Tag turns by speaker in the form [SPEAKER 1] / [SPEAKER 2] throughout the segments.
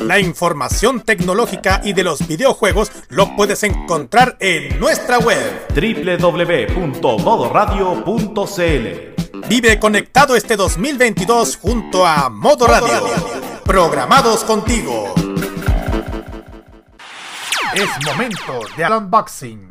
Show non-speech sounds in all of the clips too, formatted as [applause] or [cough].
[SPEAKER 1] La información tecnológica y de los videojuegos lo puedes encontrar en nuestra web
[SPEAKER 2] www.modoradio.cl.
[SPEAKER 1] Vive conectado este 2022 junto a Modo Radio. Programados contigo. Es momento de unboxing.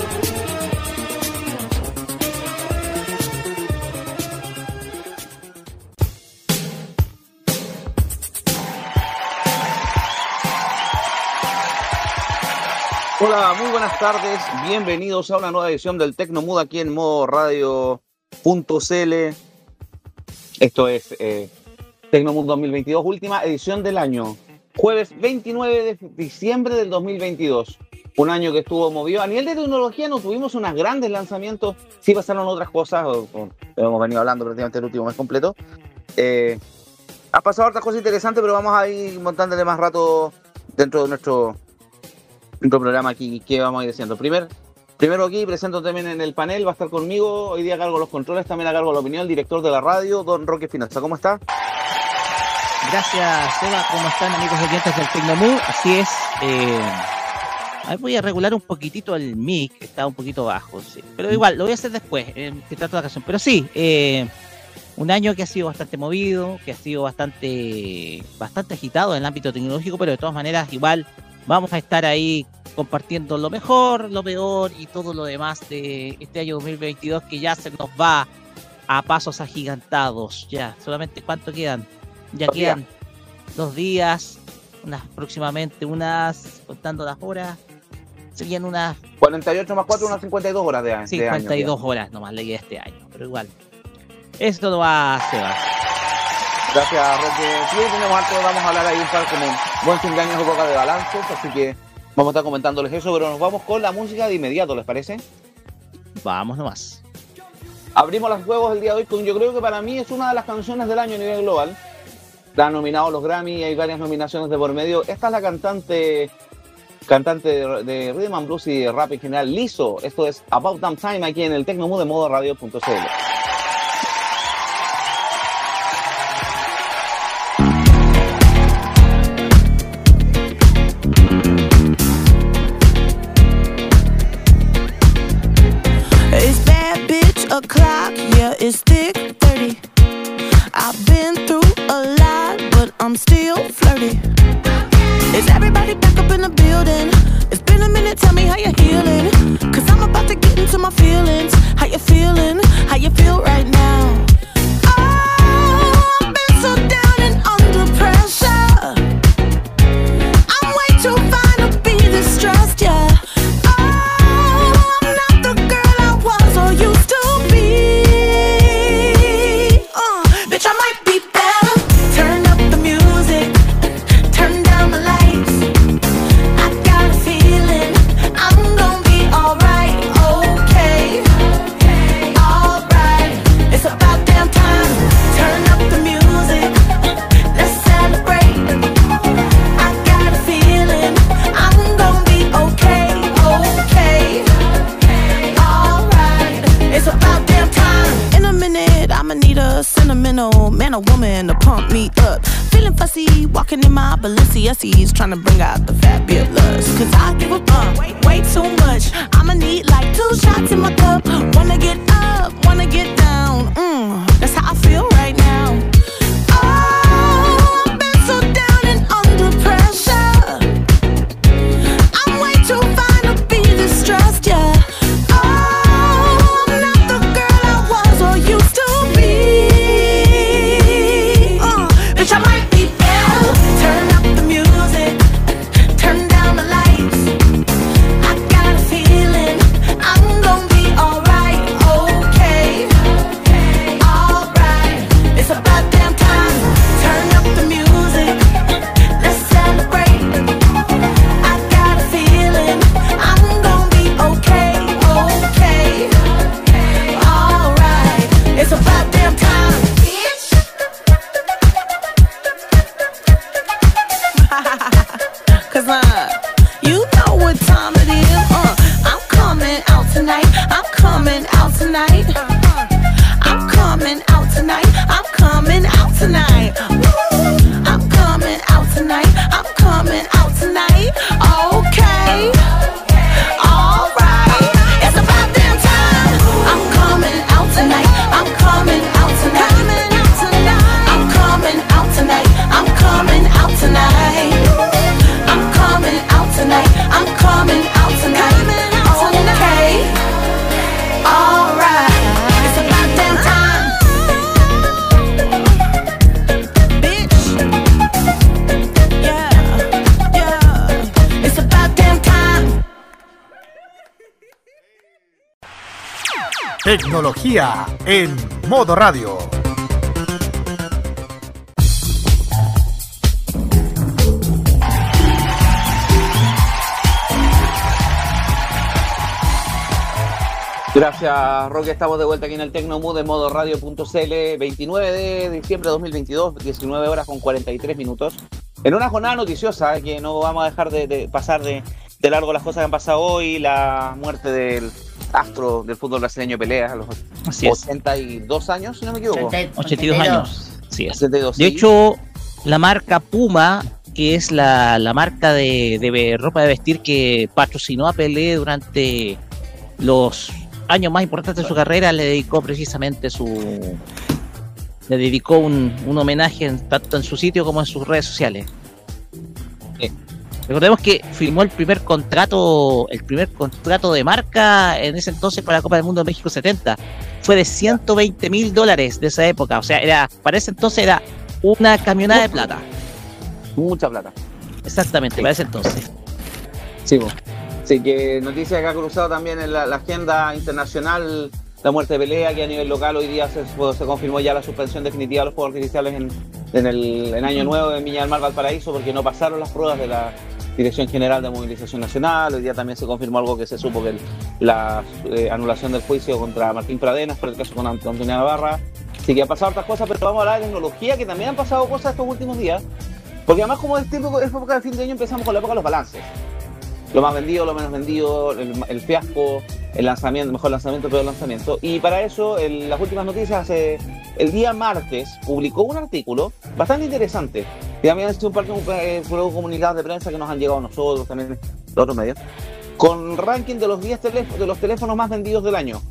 [SPEAKER 3] Hola, muy buenas tardes. Bienvenidos a una nueva edición del Tecnomood aquí en modo radio .cl. Esto es eh, Tecnomood 2022, última edición del año. Jueves 29 de diciembre del 2022. Un año que estuvo movido. A nivel de tecnología no tuvimos unos grandes lanzamientos. Sí pasaron otras cosas. hemos venido hablando prácticamente el último mes completo. Eh, ha pasado otras cosas interesantes, pero vamos a ir montándole más rato dentro de nuestro, nuestro programa aquí. ¿Qué vamos a ir diciendo? Primero, Primero aquí presento también en el panel, va a estar conmigo, hoy día cargo los controles, también a cargo la opinión, el director de la radio, don Roque Finanza. ¿Cómo está?
[SPEAKER 4] Gracias, Seba. ¿Cómo están, amigos oyentes del Tecnomood? Así es. Eh, voy a regular un poquitito el mic, está un poquito bajo, sí. Pero igual, lo voy a hacer después, en que trato la ocasión. Pero sí, eh, un año que ha sido bastante movido, que ha sido bastante, bastante agitado en el ámbito tecnológico, pero de todas maneras, igual vamos a estar ahí compartiendo lo mejor, lo peor y todo lo demás de este año 2022 que ya se nos va a pasos agigantados. Ya, solamente cuánto quedan? Ya quedan dos días, unas próximamente unas, contando las horas, serían unas...
[SPEAKER 3] 48 más 4, unas 52 horas de, año.
[SPEAKER 4] Sí, 52 horas nomás leí este año, pero igual. Esto no va, a ser.
[SPEAKER 3] Gracias, Roque. Sí, tenemos algo, vamos a hablar ahí un par como buen fin de año, época de balances, así que Vamos a estar comentándoles eso, pero nos vamos con la música de inmediato, ¿les parece?
[SPEAKER 4] Vamos nomás.
[SPEAKER 3] Abrimos los juegos el día de hoy con yo creo que para mí es una de las canciones del año a nivel global. La han nominado los Grammy, hay varias nominaciones de por medio. Esta es la cantante cantante de, Rhythm and Blues y de rap en general, Liso. Esto es About Damn Time aquí en el Tecnomood de modo radio.cl.
[SPEAKER 5] it's thick 30. I've been through a lot, but I'm still flirty. Is everybody back up in the building? It's been a minute, tell me how you're healing. Cause I'm about to get into my feelings. How you feeling? How you feeling? sentimental trying to bring out the fabulous. Cause I give a fuck way, way too much.
[SPEAKER 1] En modo radio.
[SPEAKER 3] Gracias, Roque. Estamos de vuelta aquí en el Tecnomood de modo radio.cl, 29 de diciembre de 2022, 19 horas con 43 minutos. En una jornada noticiosa, eh, que no vamos a dejar de, pasar de, de largo las cosas que han pasado hoy, la muerte del astro del fútbol brasileño Pelea a los
[SPEAKER 4] Así es.
[SPEAKER 3] 82 años, si no me equivoco.
[SPEAKER 4] 82 años. Sí es.
[SPEAKER 3] 82,
[SPEAKER 4] De
[SPEAKER 3] sí.
[SPEAKER 4] hecho, la marca Puma, que es la, la marca de, de ropa de vestir que patrocinó a Pelé durante los años más importantes de su carrera, le dedicó precisamente su. Le dedicó un, un homenaje en- tanto en su sitio como en sus redes sociales. Eh, recordemos que firmó el primer contrato, el primer contrato de marca en ese entonces para la Copa del Mundo de México 70. Fue de 120 mil dólares de esa época. O sea, era, para ese entonces era una camionada de plata.
[SPEAKER 3] Mucha plata.
[SPEAKER 4] Exactamente,
[SPEAKER 3] Sí.
[SPEAKER 4] para ese entonces.
[SPEAKER 3] Sí, po. Así que noticia que ha cruzado también en la, la agenda internacional la muerte de Pelea, que a nivel local hoy día se, se confirmó ya la suspensión definitiva de los Juegos Artificiales en, en el en Año Nuevo en Viña del Mar, Valparaíso, porque no pasaron las pruebas de la Dirección General de Movilización Nacional. Hoy día también se confirmó algo que se supo, que la eh, anulación del juicio contra Martín Pradenas por el caso con Ant- Antonio Navarra. Así que han pasado otras cosas, pero vamos a hablar de tecnología, que también han pasado cosas estos últimos días. Porque además como es tiempo, es época de fin de año empezamos con la época de los balances lo más vendido, lo menos vendido, el, el fiasco, el lanzamiento, mejor lanzamiento, peor lanzamiento. Y para eso, en las últimas noticias, eh, el día martes publicó un artículo bastante interesante. Y también sido un par de eh, comunicados de prensa que nos han llegado a nosotros, también de otros medios, con ranking de los 10 teléfonos, de los teléfonos más vendidos del año.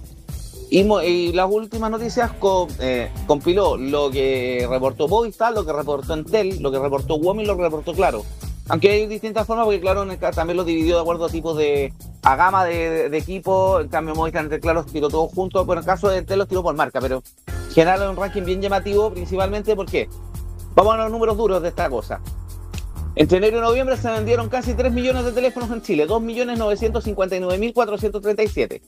[SPEAKER 3] Y, y las últimas noticias co- eh, compiló lo que reportó Movistar, lo que reportó Entel, lo que reportó WOM y lo que reportó Claro. Aunque hay distintas formas, porque Claro también lo dividió de acuerdo a tipos de. a gama de, de equipo. En cambio, Movistar entre Claro tiró todos juntos. Pero en el caso de Entel los tiró por marca. Pero en general es un ranking bien llamativo, principalmente porque. Vamos a los números duros de esta cosa. Entre enero y noviembre se vendieron casi 3 millones de teléfonos en Chile, 2.959.437.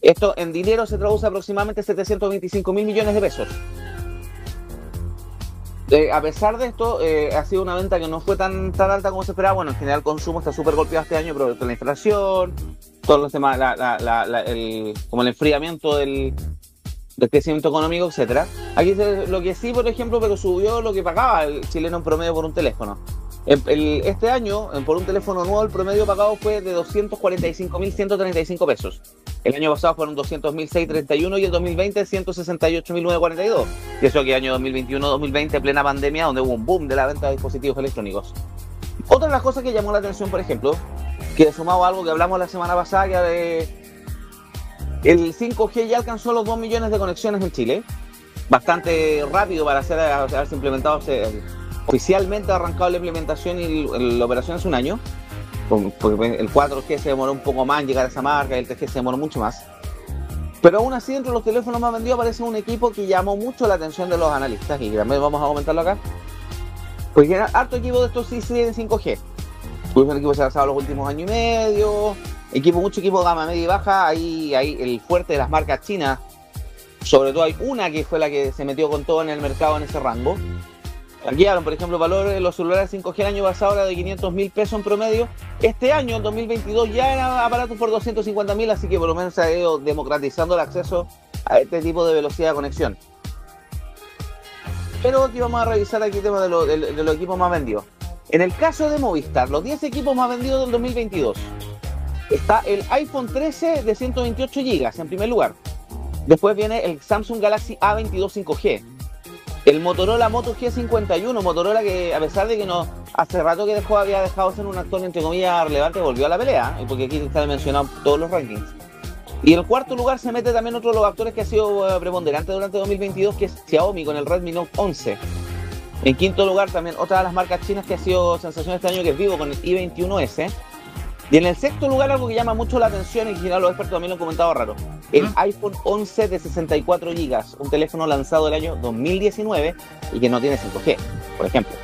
[SPEAKER 3] Esto en dinero se traduce aproximadamente 725 mil millones de pesos. Eh, a pesar de esto, eh, ha sido una venta que no fue tan, tan alta como se esperaba. Bueno, en general el consumo está súper golpeado este año, pero la inflación, todos los temas, la- la- la- el- como el enfriamiento del, del crecimiento económico, etcétera. Aquí lo que sí, por ejemplo, pero subió lo que pagaba el chileno en promedio por un teléfono. El- este año, eh, por un teléfono nuevo, el promedio pagado fue de 245.135 pesos. El año pasado fueron 200.631 y el 2020 168.942. Y eso que año 2021-2020, plena pandemia, donde hubo un boom de la venta de dispositivos electrónicos. Otra de las cosas que llamó la atención, por ejemplo, que sumado a algo que hablamos la semana pasada, que de el 5G ya alcanzó los 2 millones de conexiones en Chile. Bastante rápido para haberse implementado, oficialmente arrancado la implementación y la operación hace un año. Porque el 4G se demoró un poco más en llegar a esa marca, el 3G se demoró mucho más. Pero aún así, entre los teléfonos más vendidos aparece un equipo que llamó mucho la atención de los analistas y también vamos a comentarlo acá. Pues era harto equipo de estos sí en 5G. Pues un equipo que se ha lanzado los últimos años y medio, equipo, mucho equipo de gama media y baja, ahí, ahí el fuerte de las marcas chinas, sobre todo hay una que fue la que se metió con todo en el mercado en ese rango. Aquí hablan, por ejemplo, valor de los celulares 5G el año pasado era de 500 mil pesos en promedio. Este año, en 2022, ya era aparatos por 250 mil, así que por lo menos se ha ido democratizando el acceso a este tipo de velocidad de conexión. Pero aquí vamos a revisar aquí el tema de, de los equipos más vendidos. En el caso de Movistar, los 10 equipos más vendidos del 2022 está el iPhone 13 de 128 GB en primer lugar. Después viene el Samsung Galaxy A22 5G. El Motorola Moto G51, Motorola que a pesar de que no hace rato que dejó, había dejado ser un actor entre comillas relevante, volvió a la pelea, porque aquí están mencionados todos los rankings. Y el cuarto lugar se mete también otro de los actores que ha sido eh, preponderante durante 2022, que es Xiaomi con el Redmi Note 11. En quinto lugar también otra de las marcas chinas que ha sido sensación este año, que es Vivo con el i21S. Y en el sexto lugar, algo que llama mucho la atención y que los expertos también lo han comentado raro, el iPhone 11 de 64 GB, un teléfono lanzado el año 2019 y que no tiene 5G, por ejemplo.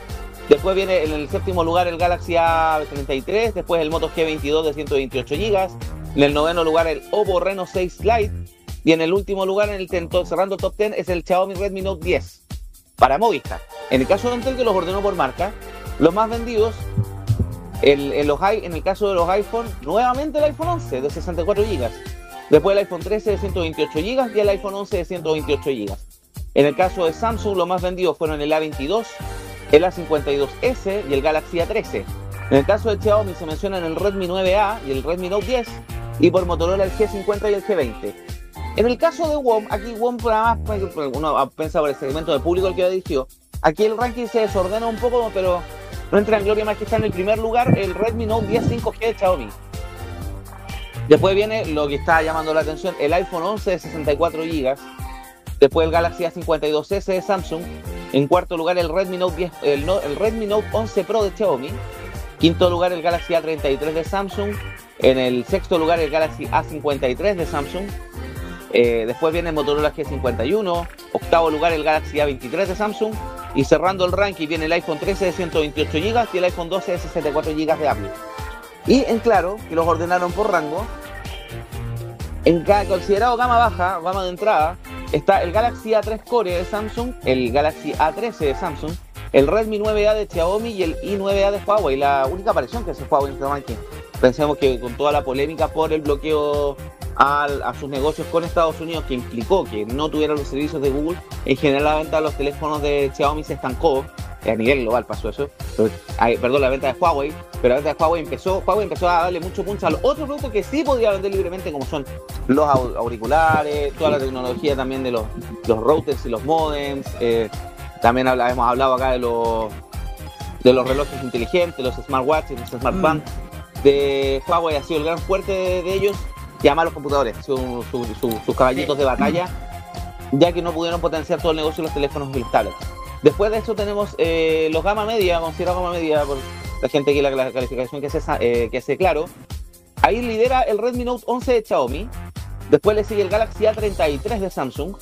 [SPEAKER 3] Después viene en el séptimo lugar el Galaxy A33, después el Moto G22 de 128 GB, en el noveno lugar el Oppo Reno 6 Lite y en el último lugar, en el cerrando top 10, es el Xiaomi Redmi Note 10 para Movistar. En el caso de Entel, que los ordenó por marca, los más vendidos en, los, en el caso de los iPhone, nuevamente el iPhone 11 de 64 GB. Después el iPhone 13 de 128 GB y el iPhone 11 de 128 GB. En el caso de Samsung, los más vendidos fueron el A22, el A52S y el Galaxy A13. En el caso de Xiaomi se mencionan el Redmi 9A y el Redmi Note 10 y por Motorola el G50 y el G20. En el caso de WOM, aquí WOM nada más, uno piensa por el segmento de público al que ha dirigido, aquí el ranking se desordena un poco, pero no entra en gloria más que está en el primer lugar el Redmi Note 10 5G de Xiaomi. Después viene lo que está llamando la atención, el iPhone 11 de 64 GB. Después el Galaxy A52s de Samsung. En cuarto lugar el Redmi Note 10, el, Redmi Note 11 Pro de Xiaomi. Quinto lugar el Galaxy A33 de Samsung. En el sexto lugar el Galaxy A53 de Samsung. Eh, después viene el Motorola G51. Octavo lugar el Galaxy A23 de Samsung. Y cerrando el ranking viene el iPhone 13 de 128 GB y el iPhone 12 de 64 GB de Apple. Y en claro, que los ordenaron por rango, en considerado gama baja, gama de entrada, está el Galaxy A3 Core de Samsung, el Galaxy A13 de Samsung, el Redmi 9A de Xiaomi y el i9A de Huawei. La única aparición que hace Huawei en este ranking. Pensemos que con toda la polémica por el bloqueo a, sus negocios con Estados Unidos que implicó que no tuvieran los servicios de Google, en general la venta de los teléfonos de Xiaomi se estancó, a nivel global pasó eso, perdón, la venta de Huawei, pero la venta de Huawei empezó, Huawei empezó a darle mucho punto a los otros productos que sí podía vender libremente, como son los auriculares, toda la tecnología también de los, routers y los modems, eh, también hemos hablado acá de los de los relojes inteligentes, los smartwatches, los smartbands mm. De Huawei ha sido el gran fuerte de ellos llama a los computadores, sus caballitos de batalla, ya que no pudieron potenciar todo el negocio de los teléfonos y los tablets. Después de eso tenemos eh, los gama media, considerado gama media por la gente que la, la calificación que hace, eh, que hace claro. Ahí lidera el Redmi Note 11 de Xiaomi. Después le sigue el Galaxy A33 de Samsung,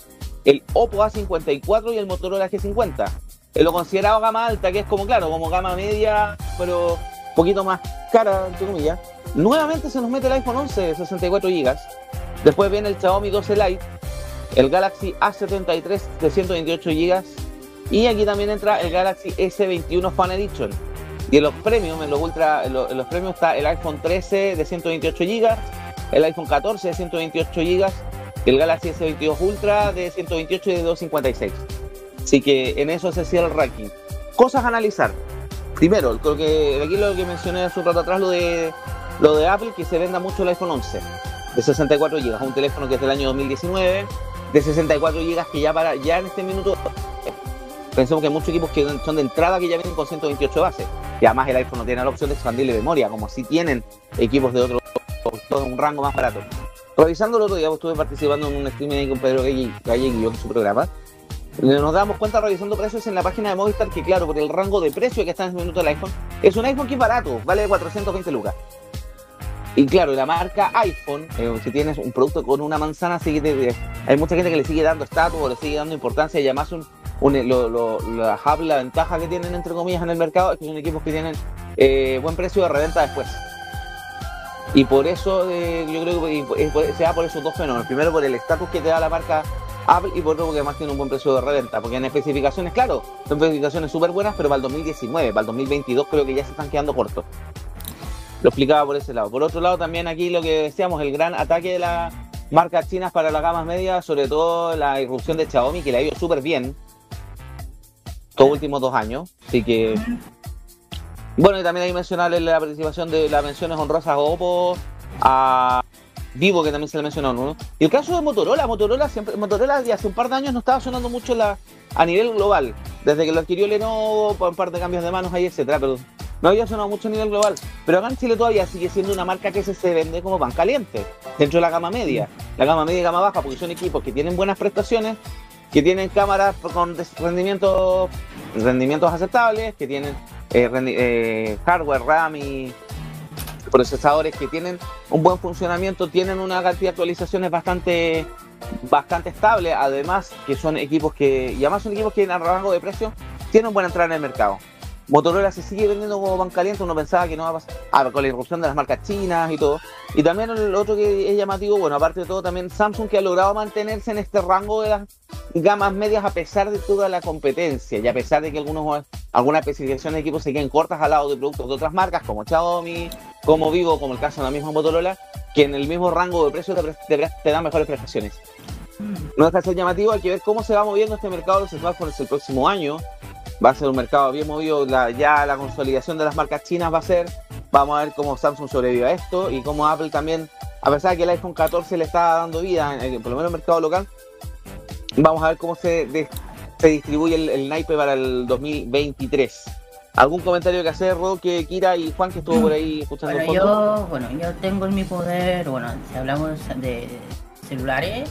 [SPEAKER 3] el Oppo A54 y el Motorola G50. En lo considerado gama alta, que es como, claro, como gama media, pero poquito más cara, entre comillas, Nuevamente se nos mete el iPhone 11 de 64 GB. Después viene el Xiaomi 12 Lite, el Galaxy A73 de 128 GB. Y aquí también entra el Galaxy S21 Fan Edition. Y en los premios, en los, ultra, en los, premios está el iPhone 13 de 128 GB, el iPhone 14 de 128 GB, el Galaxy S22 Ultra de 128 y de 256. Así que en eso se cierra el ranking. Cosas a analizar. Primero, creo que aquí lo que mencioné hace un rato atrás, lo de lo de Apple que se venda mucho el iPhone 11. de 64 GB, un teléfono que es del año 2019, de 64 GB que ya para ya en este minuto pensemos que hay muchos equipos que son de entrada que ya vienen con 128 bases. Y además el iPhone no tiene la opción de expandirle memoria, como si tienen equipos de otro, un rango más barato. Revisando el otro día, estuve participando en un streaming con Pedro yo en su programa. Nos damos cuenta revisando precios en la página de Movistar que claro, por el rango de precio que está en este minuto del iPhone, es un iPhone que es barato, vale 420 lucas. Y claro, la marca iPhone, eh, si tienes un producto con una manzana, sigue, hay mucha gente que le sigue dando estatus o le sigue dando importancia y además un, la la ventaja que tienen entre comillas en el mercado es que son equipos que tienen eh, buen precio de reventa después. Y por eso eh, yo creo que se da por esos dos fenómenos. Primero por el estatus que te da la marca Apple y por otro porque además tiene un buen precio de reventa. Porque en especificaciones, claro, son especificaciones súper buenas, pero para el 2019, para el 2022 creo que ya se están quedando cortos. Lo explicaba por ese lado. Por otro lado, también aquí lo que decíamos, el gran ataque de las marcas chinas para las gamas medias, sobre todo la irrupción de Xiaomi, que le ha ido súper bien estos últimos dos años. Así que. Bueno, y también hay que mencionarle la participación de las menciones honrosas a Oppo, a Vivo, que también se le mencionó, ¿no? Y el caso de Motorola, Motorola siempre, Motorola de hace un par de años no estaba sonando mucho a nivel global, desde que lo adquirió Lenovo, un par de cambios de manos ahí, etcétera, pero no había sonado mucho a nivel global. Pero acá en Chile todavía sigue siendo una marca que se, se vende como pan caliente, dentro de la gama media, la gama media y gama baja, porque son equipos que tienen buenas prestaciones, que tienen cámaras con rendimientos, rendimientos aceptables, que tienen eh, eh, hardware, RAM y procesadores que tienen un buen funcionamiento, tienen una cantidad de actualizaciones bastante, bastante estable, además que son equipos que, y además son equipos que en rango de precio tienen buena entrada en el mercado. Motorola se sigue vendiendo como pan caliente, uno pensaba que no va a pasar, ah, con la irrupción de las marcas chinas y todo. Y también el otro que es llamativo, bueno, aparte de todo, también Samsung que ha logrado mantenerse en este rango de las gamas medias a pesar de toda la competencia y a pesar de que algunos, algunas especificaciones de equipos se queden cortas al lado de productos de otras marcas como Xiaomi, como Vivo, como el caso de la misma Motorola, que en el mismo rango de precio te, dan mejores prestaciones. No deja de ser llamativo, hay que ver cómo se va moviendo este mercado de los smartphones el próximo año va a ser un mercado bien movido, ya la consolidación de las marcas chinas va a ser, vamos a ver cómo Samsung sobrevive a esto y cómo Apple también, a pesar de que el iPhone 14 le está dando vida, por lo menos en el mercado local, vamos a ver cómo se, se distribuye el, el, naipe para el 2023. ¿Algún comentario que hacer, Roque, Kira y Juan, que estuvo por ahí escuchando
[SPEAKER 6] bueno, Yo, bueno, yo tengo en mi poder, bueno, si hablamos de celulares,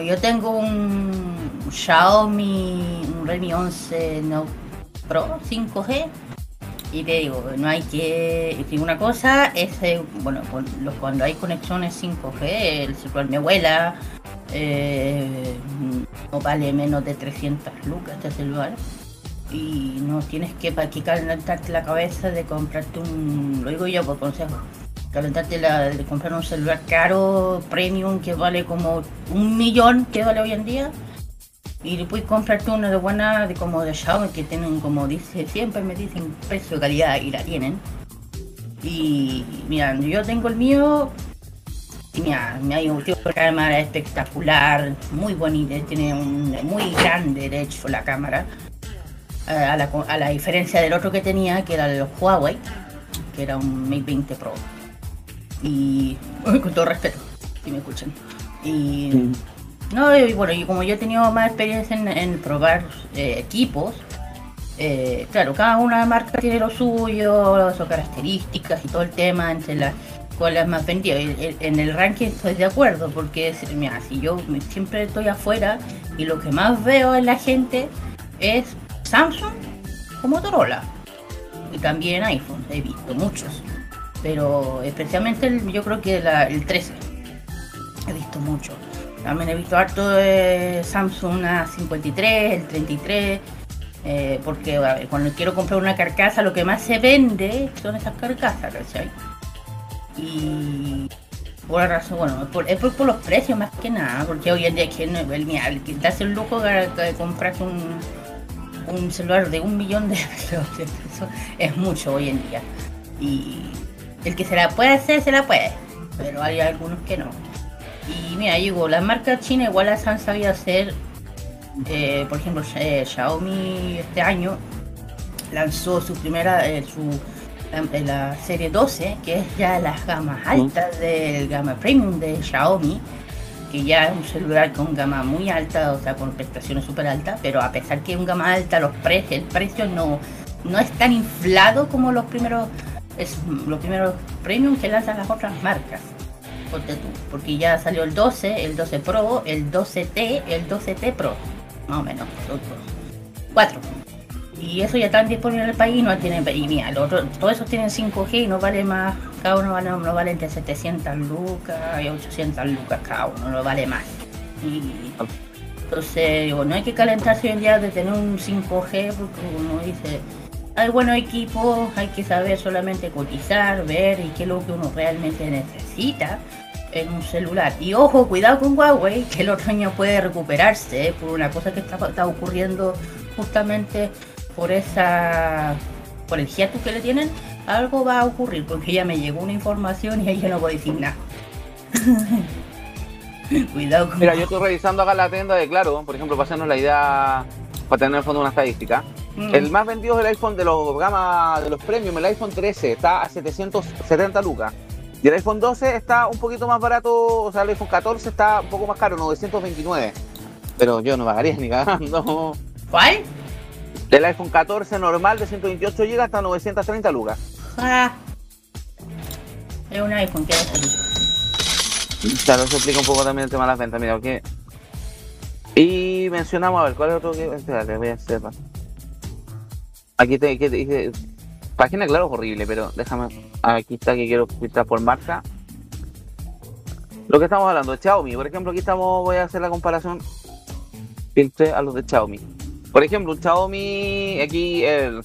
[SPEAKER 6] yo tengo un Xiaomi, un Redmi 11 Note Pro 5G y te digo, no hay que. Una cosa es, eh, bueno, cuando hay conexiones 5G, el celular me vuela, eh, no vale menos de 300 lucas este celular y no tienes que, calentarte la cabeza de comprarte un. Lo digo yo por consejo calentarte la, de comprar un celular caro, premium, que vale como un millón, que vale hoy en día. Y después comprarte una de buena, de como de Xiaomi, que tienen, como dice, siempre me dicen precio, calidad, y la tienen. Y mira, yo tengo el mío, y mira, me hay un cámara espectacular, muy bonita, tiene un muy grande, de hecho, la cámara. Eh, a, la, a la diferencia del otro que tenía, que era el Huawei, que era un Mate 20 Pro y con todo respeto, si me escuchan. Y no, y bueno, y como yo he tenido más experiencia en, probar eh, equipos, eh, claro, cada una marca tiene lo suyo, sus características y todo el tema entre las cuales más vendidas. En el ranking estoy de acuerdo, porque mira, si yo siempre estoy afuera y lo que más veo en la gente es Samsung o Motorola. Y también iPhone, he visto muchos pero especialmente yo creo que el 13. He visto mucho. También he visto harto Samsung A53, el 33, eh, porque cuando quiero comprar una carcasa lo que más se vende son esas carcasas, ¿cachai? Y por la razón, bueno, es por, los precios más que nada, porque hoy en día que el, que te hace el lujo de, de un, un celular de un millón de [laughs] pesos, es mucho hoy en día. Y el que se la puede hacer, se la puede. Pero hay algunos que no. Y mira, digo, las marcas chinas igual las han sabido hacer. por ejemplo, Xiaomi este año lanzó su primera, eh, su la, la serie 12, que es ya las gamas altas del gama premium de Xiaomi, que ya es un celular con gama muy alta, o sea, con prestaciones súper altas, pero a pesar que es un gama alta, los pre el precio no, no es tan inflado como los primeros, es, los primeros premium que lanzan las otras marcas. Ponte tú, porque ya salió el 12, el 12 Pro, el 12T, el 12T Pro, más o menos, cuatro. Y eso ya están disponibles en el país, no tienen, y mira, los otros- todos esos tienen 5G y no vale más, cada uno vale, no vale entre 700 lucas y 800 lucas cada uno, no vale más. Y entonces, digo, no hay que calentarse hoy en día de tener un 5G, porque uno dice, hay buenos equipos, hay que saber solamente cotizar, ver y qué es lo que uno realmente necesita en un celular. Y ojo, cuidado con Huawei, que el otro año puede recuperarse ¿eh? por una cosa que está, está ocurriendo justamente por esa por el hiatus que le tienen, algo va a ocurrir, porque ya me llegó una información y ahí ya no puedo decir nada. [laughs] cuidado con
[SPEAKER 3] Mira, yo estoy revisando acá la tienda de Claro, por ejemplo, para hacernos la idea, para tener en el fondo una estadística.
[SPEAKER 6] Mm.
[SPEAKER 3] El más vendido es el iPhone de los gama de los premium, el iPhone 13 está a 770 lucas. Y el iPhone 12 está un poquito más barato, o sea, el iPhone 14 está un poco más caro, 929. Pero yo no pagaría ni cagando.
[SPEAKER 6] ¿Cuál?
[SPEAKER 3] El iPhone 14 normal de 128 GB hasta 930 lucas.
[SPEAKER 6] Ah. Es un iPhone que va a salir.
[SPEAKER 3] Claro, eso explica un poco también el tema de las ventas. Mira, ok. Y mencionamos, a ver, ¿cuál es otro que.? Espérate, voy a hacer. Aquí te, dice. Página, claro, es horrible, pero déjame. Aquí está que quiero filtrar por marca. Lo que estamos hablando de Xiaomi. Por ejemplo, aquí estamos. Voy a hacer la comparación. Filtre a los de Xiaomi. Por ejemplo, un Xiaomi. Aquí el.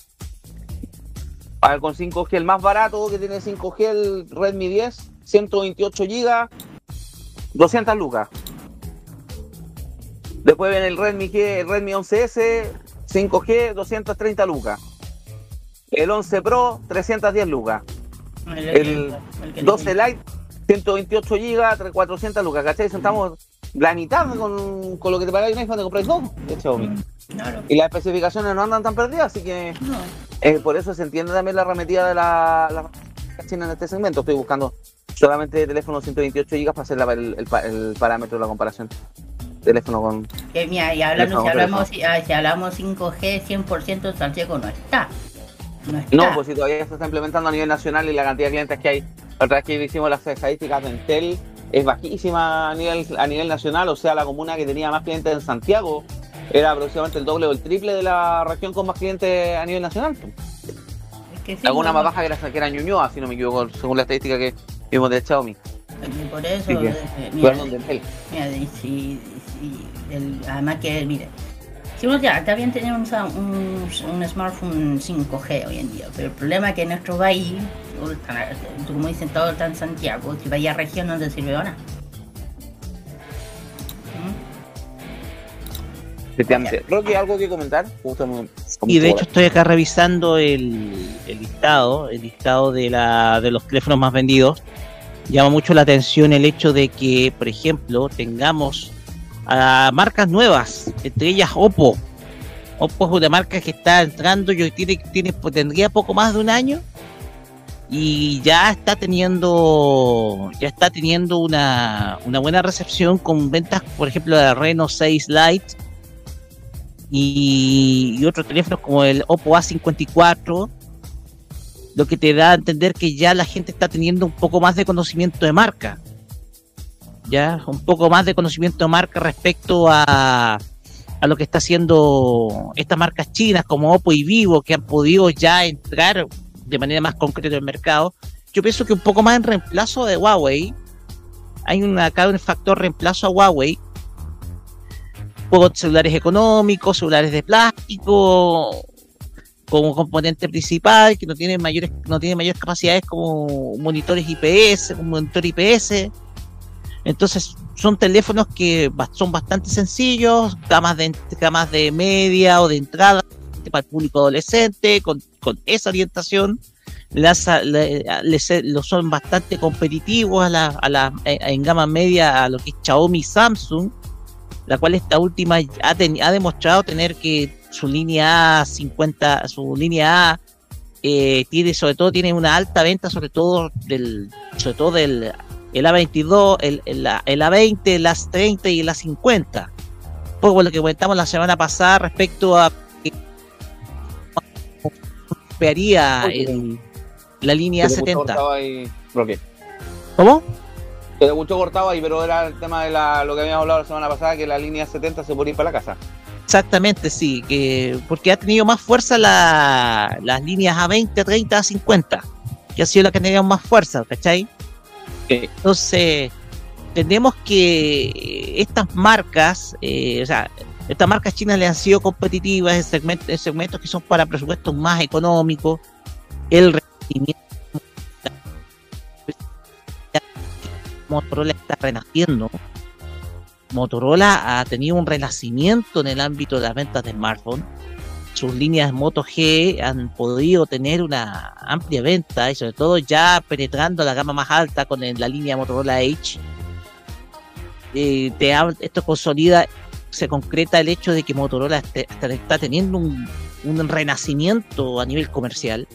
[SPEAKER 3] A ver, con 5G, el más barato que tiene 5G, el Redmi 10, 128 GB, 200 lucas. Después viene el Redmi G, el Redmi 11S, 5G, 230 lucas. El 11 Pro, 310 lucas.
[SPEAKER 6] El,
[SPEAKER 3] El
[SPEAKER 6] que-
[SPEAKER 3] 12 Lite, 128 GB, 400 lucas. ¿Cachai? Estamos la mitad con, con lo que te pagáis un iPhone te compráis dos de Xiaomi.
[SPEAKER 6] Claro.
[SPEAKER 3] Y las especificaciones no andan tan perdidas, así que
[SPEAKER 6] No.
[SPEAKER 3] eh, por eso se entiende también la arremetida de la, la China en este segmento. Estoy buscando solamente teléfono 128 GB para hacer la- el, el pa- el parámetro de la comparación. Teléfono con.
[SPEAKER 6] Que mira, y hablando, si
[SPEAKER 3] Teléfono,
[SPEAKER 6] hablamos, si, ah, si hablamos 5G, 100% Santiago no está. No está.
[SPEAKER 3] No, pues si todavía se está implementando a nivel nacional y la cantidad de clientes que hay. La otra vez que hicimos las estadísticas de Entel es bajísima a nivel, a nivel nacional. O sea, la comuna que tenía más clientes en Santiago era aproximadamente el doble o el triple de la región con más clientes a nivel nacional.
[SPEAKER 6] Es que sí,
[SPEAKER 3] Alguna
[SPEAKER 6] no,
[SPEAKER 3] más baja que era, que era Ñuñoa, si no me equivoco, según la estadística que vimos de Xiaomi.
[SPEAKER 6] y Por eso,
[SPEAKER 3] Sí, que-
[SPEAKER 6] eh, mira, si, si el- además que, mire, si uno ya está bien tener un, sa- un, un smartphone 5G hoy en día, pero el problema es que en nuestro país, como dicen todos, está en Santiago, si vaya a región no te sirve ahora.
[SPEAKER 3] Efectivamente. Rocky, ¿algo que comentar?
[SPEAKER 4] Y de hecho estoy acá revisando el, el listado, el listado de, la, de los teléfonos más vendidos. Llama mucho la atención el hecho de que, por ejemplo, tengamos a marcas nuevas, entre ellas Oppo. Oppo es una marca que está entrando, yo tiene, tiene, pues, tendría poco más de un año y ya está teniendo ya está teniendo una, una buena recepción con ventas, por ejemplo, de Reno 6 Lite y, y otros teléfonos como el Oppo A54, lo que te da a entender que ya la gente está teniendo un poco más de conocimiento de marca. Ya, un poco más de conocimiento de marca respecto a, a lo que está haciendo estas marcas chinas como Oppo y Vivo, que han podido ya entrar de manera más concreta en el mercado. Yo pienso que un poco más en reemplazo de Huawei, hay un, acá un factor reemplazo a Huawei, juegos celulares económicos, celulares de plástico, como componente principal, que no tienen mayores, no tienen mayores capacidades como monitores IPS, un monitor IPS. Entonces son teléfonos que son bastante sencillos, gamas de gamas de media o de entrada para el público adolescente, con, esa orientación. Las, le- les- lo son bastante competitivos a la, a la, en gama media a lo que es Xiaomi y Samsung la cual esta última ha, ten- ha demostrado tener que su línea A 50, su línea A eh, tiene sobre todo tiene una alta venta sobre todo del sobre todo del el A22, el, el, el A20, las 30 y las 50. Un poco lo que comentamos la semana pasada respecto a que golpearía el- la línea
[SPEAKER 3] Se te escuchó
[SPEAKER 4] 70.
[SPEAKER 3] cortado ahí, Roque.
[SPEAKER 4] ¿Cómo?
[SPEAKER 3] Te escuchó cortado ahí, pero era el tema de la, lo que habíamos hablado la semana pasada, que la línea 70 se puede ir para la casa.
[SPEAKER 4] Exactamente, sí, que porque ha tenido más fuerza la- las líneas A20, 30, A50, que ha sido la que ha tenido más fuerza, ¿cachai? Entonces, tenemos que estas marcas, eh, o sea, estas marcas chinas le han sido competitivas en segmentos, en segmentos que son para presupuestos más económicos, el rendimiento Motorola está renaciendo. Motorola ha tenido un renacimiento en el ámbito de las ventas de smartphones. Sus líneas Moto G han podido tener una amplia venta y sobre todo ya penetrando la gama más alta con la línea Motorola Edge. Eh, te esto consolida, se concreta el hecho de que Motorola este- está, está teniendo un, un renacimiento a nivel comercial.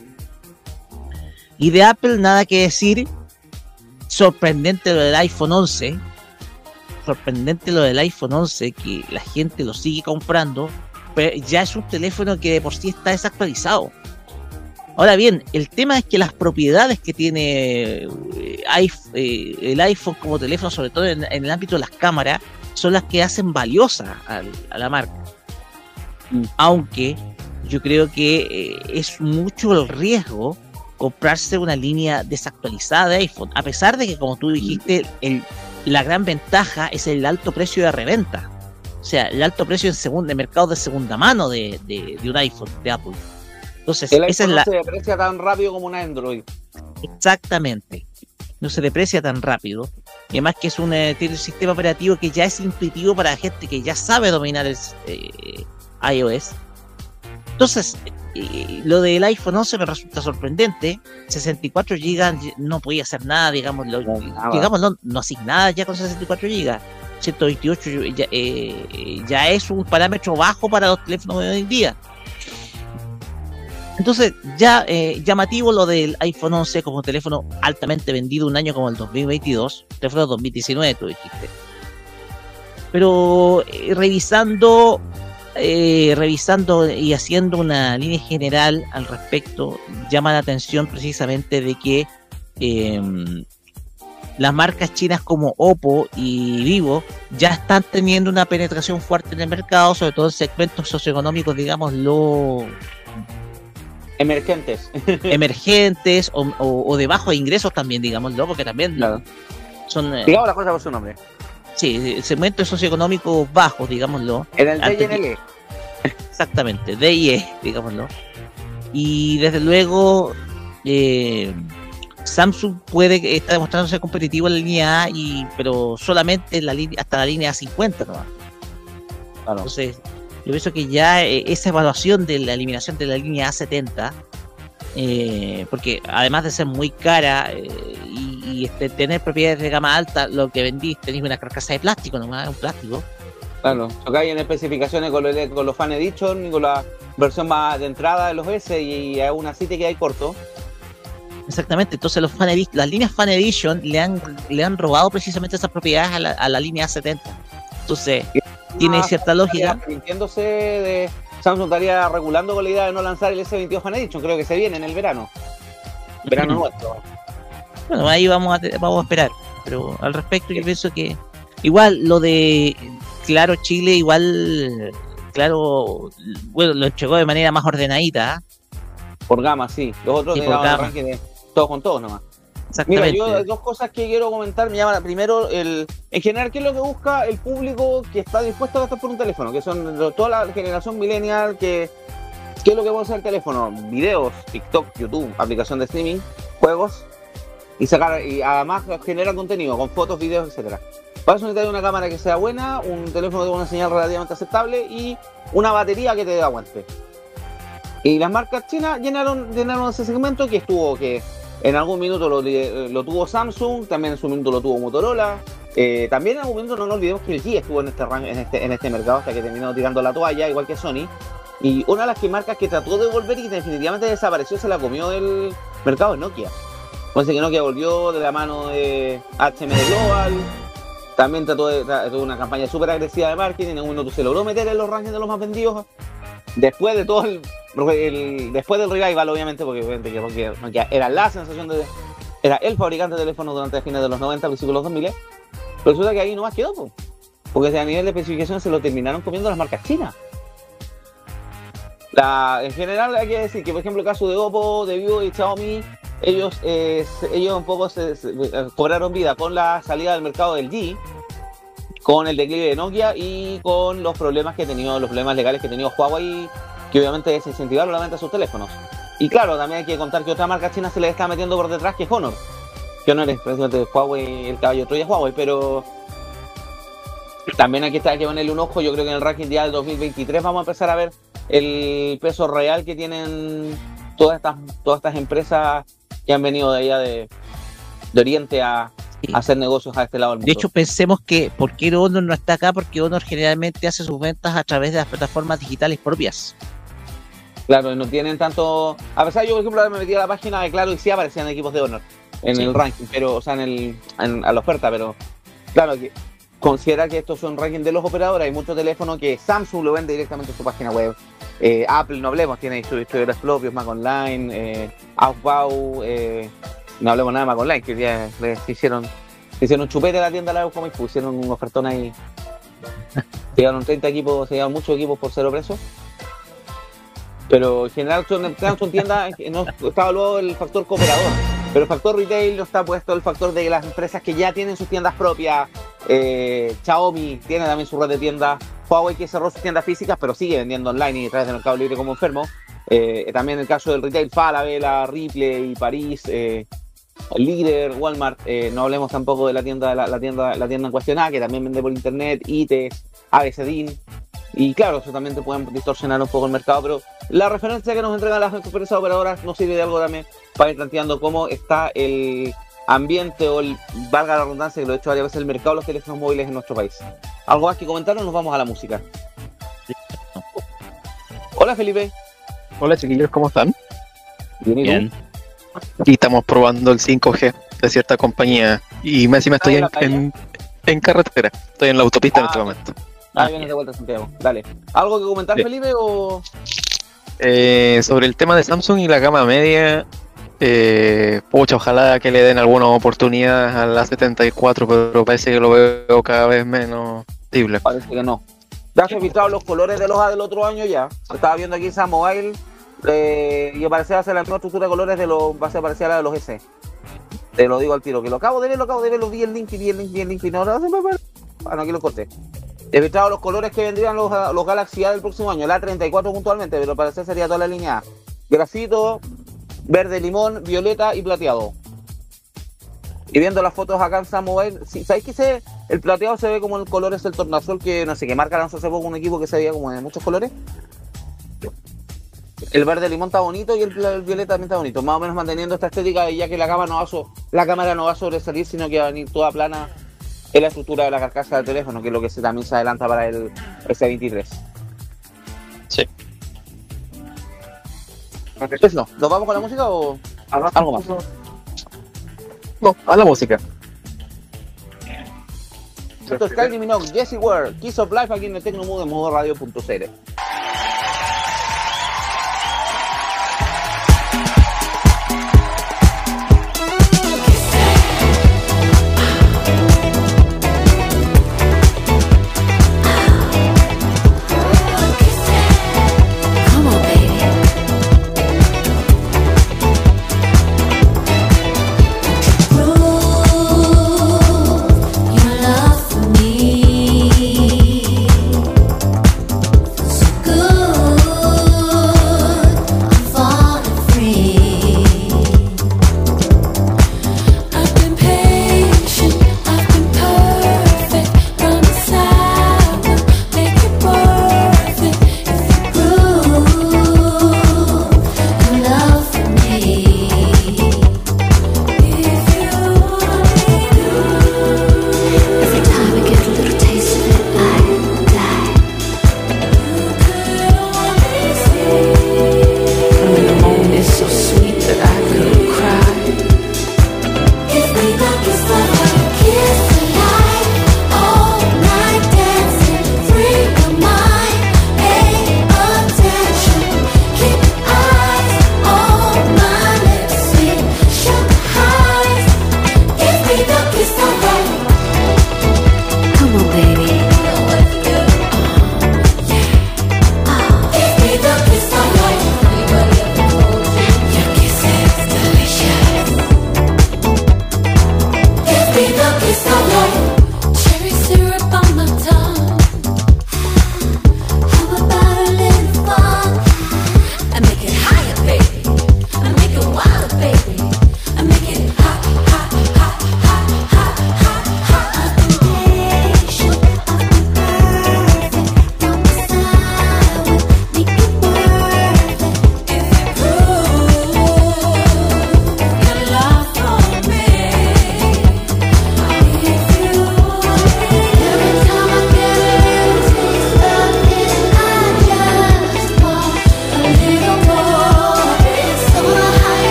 [SPEAKER 4] Y de Apple nada que decir. Sorprendente lo del iPhone 11 sorprendente lo del iPhone 11, que la gente lo sigue comprando, pero ya es un teléfono que de por sí está desactualizado. Ahora bien, el tema es que las propiedades que tiene eh, eh, el iPhone como teléfono, sobre todo en, el ámbito de las cámaras, son las que hacen valiosa al- a la marca.
[SPEAKER 3] Mm.
[SPEAKER 4] Aunque yo creo que eh, es mucho el riesgo comprarse una línea desactualizada de iPhone, a pesar de que, como tú dijiste, el, la gran ventaja es el alto precio de reventa. O sea, el alto precio en segunda, en mercado de segunda mano de, de- de un iPhone de Apple. Entonces,
[SPEAKER 3] El
[SPEAKER 4] esa
[SPEAKER 3] iPhone
[SPEAKER 4] es
[SPEAKER 3] no
[SPEAKER 4] la.
[SPEAKER 3] se deprecia tan rápido como un Android.
[SPEAKER 4] Exactamente. No se deprecia tan rápido. Y además que es un, eh, tiene un sistema operativo que ya es intuitivo para la gente que ya sabe dominar el eh, iOS. Entonces, eh, lo del iPhone 11 me resulta sorprendente. 64 GB no podía hacer nada, digamos, lo-
[SPEAKER 3] No,
[SPEAKER 4] digamos no, no hacía nada ya con 64 GB. 128 ya, eh, ya es un parámetro bajo para los teléfonos de hoy en día. Entonces, ya eh, llamativo lo del iPhone 11 como teléfono altamente vendido un año como el 2022, teléfono 2019, tú dijiste. Pero eh, revisando, eh, revisando y haciendo una línea general al respecto, llama la atención precisamente de que eh, las marcas chinas como Oppo y Vivo ya están teniendo una penetración fuerte en el mercado, sobre todo en segmentos socioeconómicos, digámoslo,
[SPEAKER 3] Emergentes. [laughs]
[SPEAKER 4] emergentes o, o- o de bajos ingresos también, digámoslo, porque también
[SPEAKER 3] Claro.
[SPEAKER 4] son eh,
[SPEAKER 3] Digamos las cosas por su nombre.
[SPEAKER 4] sí, segmentos socioeconómicos bajos, digámoslo,
[SPEAKER 3] En el DNL. [laughs]
[SPEAKER 4] exactamente, E, digámoslo. Y desde luego, eh, Samsung puede está demostrando ser competitivo en la línea A, y, pero solamente en la línea, hasta la línea 50 nomás.
[SPEAKER 3] Claro.
[SPEAKER 4] Entonces, yo pienso que ya eh, esa evaluación de la eliminación de la línea A70, eh, porque además de ser muy cara eh, y, y, este, tener propiedades de gama alta, lo que vendís tenéis una carcasa de plástico nomás, un plástico.
[SPEAKER 3] Claro. Tocáis en especificaciones con, lo- con los Fan Edition, con la versión más de entrada de los S y, aún así te queda ahí corto.
[SPEAKER 4] Exactamente, entonces los fan las líneas Fan Edition le han, le han robado precisamente esas propiedades a la, a la línea A70. Entonces, tiene cierta lógica.
[SPEAKER 3] Arrepintiéndose de. Samsung estaría regulando con la idea de no lanzar el S22 Fan Edition. Creo que se viene en el verano. Verano nuestro.
[SPEAKER 4] Bueno, ahí vamos a, vamos a esperar. Pero al respecto, yo pienso que igual lo de Claro Chile, igual, claro, bueno, lo entregó de manera más ordenadita. ¿ah?
[SPEAKER 3] Por gama, sí. Los otros
[SPEAKER 4] Sí,
[SPEAKER 3] de
[SPEAKER 4] por gama.
[SPEAKER 3] de todos con todos nomás. Mira, yo dos cosas que quiero comentar. Me llaman primero, el, en general, ¿qué es lo que busca el público que está dispuesto a gastar por un teléfono? Que son lo- toda la generación millennial, que ¿qué es lo que puede hacer el teléfono? Videos, TikTok, YouTube, aplicación de streaming, juegos y sacar y además genera contenido con fotos, videos, etcétera. Para eso necesitas una cámara que sea buena, un teléfono con una señal relativamente aceptable y una batería que te dé aguante. Y las marcas chinas llenaron, llenaron ese segmento que estuvo que en algún minuto lo, li- lo tuvo Samsung, también en su minuto lo tuvo Motorola. eh, también en algún minuto no nos olvidemos que el G estuvo en este, en este en este mercado hasta que terminó tirando la toalla, igual que Sony. Y una de las marcas que trató de volver y definitivamente desapareció, se la comió del mercado es Nokia. Parece que Nokia volvió de la mano de HM Global. También trató de, una campaña súper agresiva de marketing. En un minuto se logró meter en los rankings de los más vendidos. Después de todo el, después del revival, obviamente, porque obviamente que era la sensación de. Era el fabricante de teléfonos durante fines de los 90, principios de los 2000. Pero resulta que ahí no más quedó, po. porque a nivel de especificación se lo terminaron comiendo las marcas chinas. En general hay que decir que, por ejemplo, el caso de Oppo, de Vivo y Xiaomi, ellos, eh, ellos un poco se, se- eh, cobraron vida con la salida del mercado del G, con el declive de Nokia y con los problemas que ha tenido, los problemas legales que ha tenido Huawei, que obviamente desincentivaron la venta de sus teléfonos. Y claro, también hay que contar que otra marca china se le está metiendo por detrás, que es Honor. Que Honor es precisamente Huawei, el caballo de Troya Huawei, pero también aquí está hay que ponerle un ojo. Yo creo que en el ranking ya del 2023 vamos a empezar a ver el peso real que tienen todas estas, todas estas empresas que han venido de allá de, Oriente a hacer negocios a este lado del mundo.
[SPEAKER 4] De hecho, pensemos que ¿por qué Honor no está acá? Porque Honor generalmente hace sus ventas a través de las plataformas digitales propias.
[SPEAKER 3] Claro, no tienen tanto. A pesar, yo por ejemplo me metí a la página de Claro y sí aparecían equipos de Honor en
[SPEAKER 4] Sí.
[SPEAKER 3] el ranking, pero, o sea, en el en- a la oferta, pero claro que considera que estos son ranking de los operadores. Hay muchos teléfonos que Samsung lo vende directamente en su página web. Eh, Apple, no hablemos, tiene sus historias propios, Mac Online, eh, Outbound, eh, no hablemos nada de Mac Online, que hoy día les hicieron, hicieron un chupete a la tienda de la como y pusieron un ofertón ahí. [laughs] Se llevaron 30 equipos, se llevaron muchos equipos por cero precio. Pero en general son, son tiendas no está evaluado el factor cooperador. Pero el factor retail no está puesto el factor de las empresas que ya tienen sus tiendas propias. Eh, Xiaomi tiene también su red de tiendas. Huawei que cerró sus tiendas físicas, pero sigue vendiendo online y a través del mercado libre como enfermo. Eh, también el caso del retail, Falabella, Ripley, París, eh, Líder, Walmart. eh, no hablemos tampoco de la tienda, la, la tienda, la tienda en cuestión que también vende por internet, ITES, ABCDIN. Y claro, eso también te pueden distorsionar un poco el mercado, pero la referencia que nos entregan las empresas operadoras nos sirve de algo también para ir planteando cómo está el ambiente o el, valga la redundancia, que lo he hecho varias veces, el mercado de los teléfonos móviles en nuestro país. ¿Algo más que comentar o nos vamos a la música? Hola Felipe.
[SPEAKER 7] Hola chiquillos, ¿cómo están?
[SPEAKER 3] Bien, ¿y tú?
[SPEAKER 4] Bien.
[SPEAKER 7] Aquí estamos probando el 5G de cierta compañía y más encima estoy
[SPEAKER 3] en
[SPEAKER 7] en, en, carretera, estoy en la autopista en
[SPEAKER 3] Ah,
[SPEAKER 7] este momento.
[SPEAKER 3] Ah, vienes de vuelta a Santiago. Dale. ¿Algo que comentar,
[SPEAKER 7] Sí.
[SPEAKER 3] Felipe? O...
[SPEAKER 7] Eh, sobre el tema de Samsung y la gama media, eh, pucha, ojalá que le den alguna oportunidad a la 74, pero parece que lo veo cada vez menos posible.
[SPEAKER 3] Parece que no. Ya se filtraron los colores de los A del otro año ya. Estaba viendo aquí esa mobile eh, y parece va a ser la misma estructura de colores de los, va a ser parecida a la de los S. Te lo digo al tiro, que lo acabo de ver, lo acabo de ver, lo vi el link vi el link, vi el link y no, no. Ah, aquí lo corté. He filtrado los colores que vendrían los, los Galaxy A del próximo año, la 34 puntualmente, pero parece sería toda la línea A. Grafito, verde limón, violeta y plateado. Y viendo las fotos acá en Sam Mobile, sí, ¿sabéis que se, el plateado se ve como el color es el tornasol que no sé, que marca lanzó hace poco un equipo que se veía como de muchos colores? El verde limón está bonito y el, el violeta también está bonito, más o menos manteniendo esta estética y ya que la cámara no va a, so- la cámara no va a sobresalir, sino que va a venir toda plana en la estructura de la carcasa del teléfono, que es lo que se, también se adelanta para el S23.
[SPEAKER 7] Sí.
[SPEAKER 3] Eso, ¿nos vamos con la música o algo más?
[SPEAKER 7] No, a la música.
[SPEAKER 3] Esto es Kylie Minogue, Jesse Ware, Kiss of Life aquí en el Tecnomood de modo radio.cl.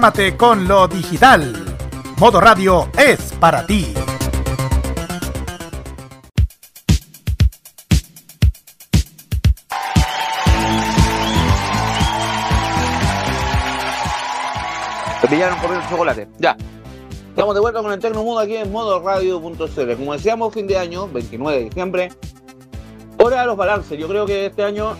[SPEAKER 1] Prográmate con lo digital. Modo Radio es para ti.
[SPEAKER 3] Te pillaron por el chocolate. Ya. Estamos de vuelta con el Tecnomundo aquí en modo radio.cl. Como decíamos, fin de año, 29 de diciembre. Hora de los balances. Yo creo que este año,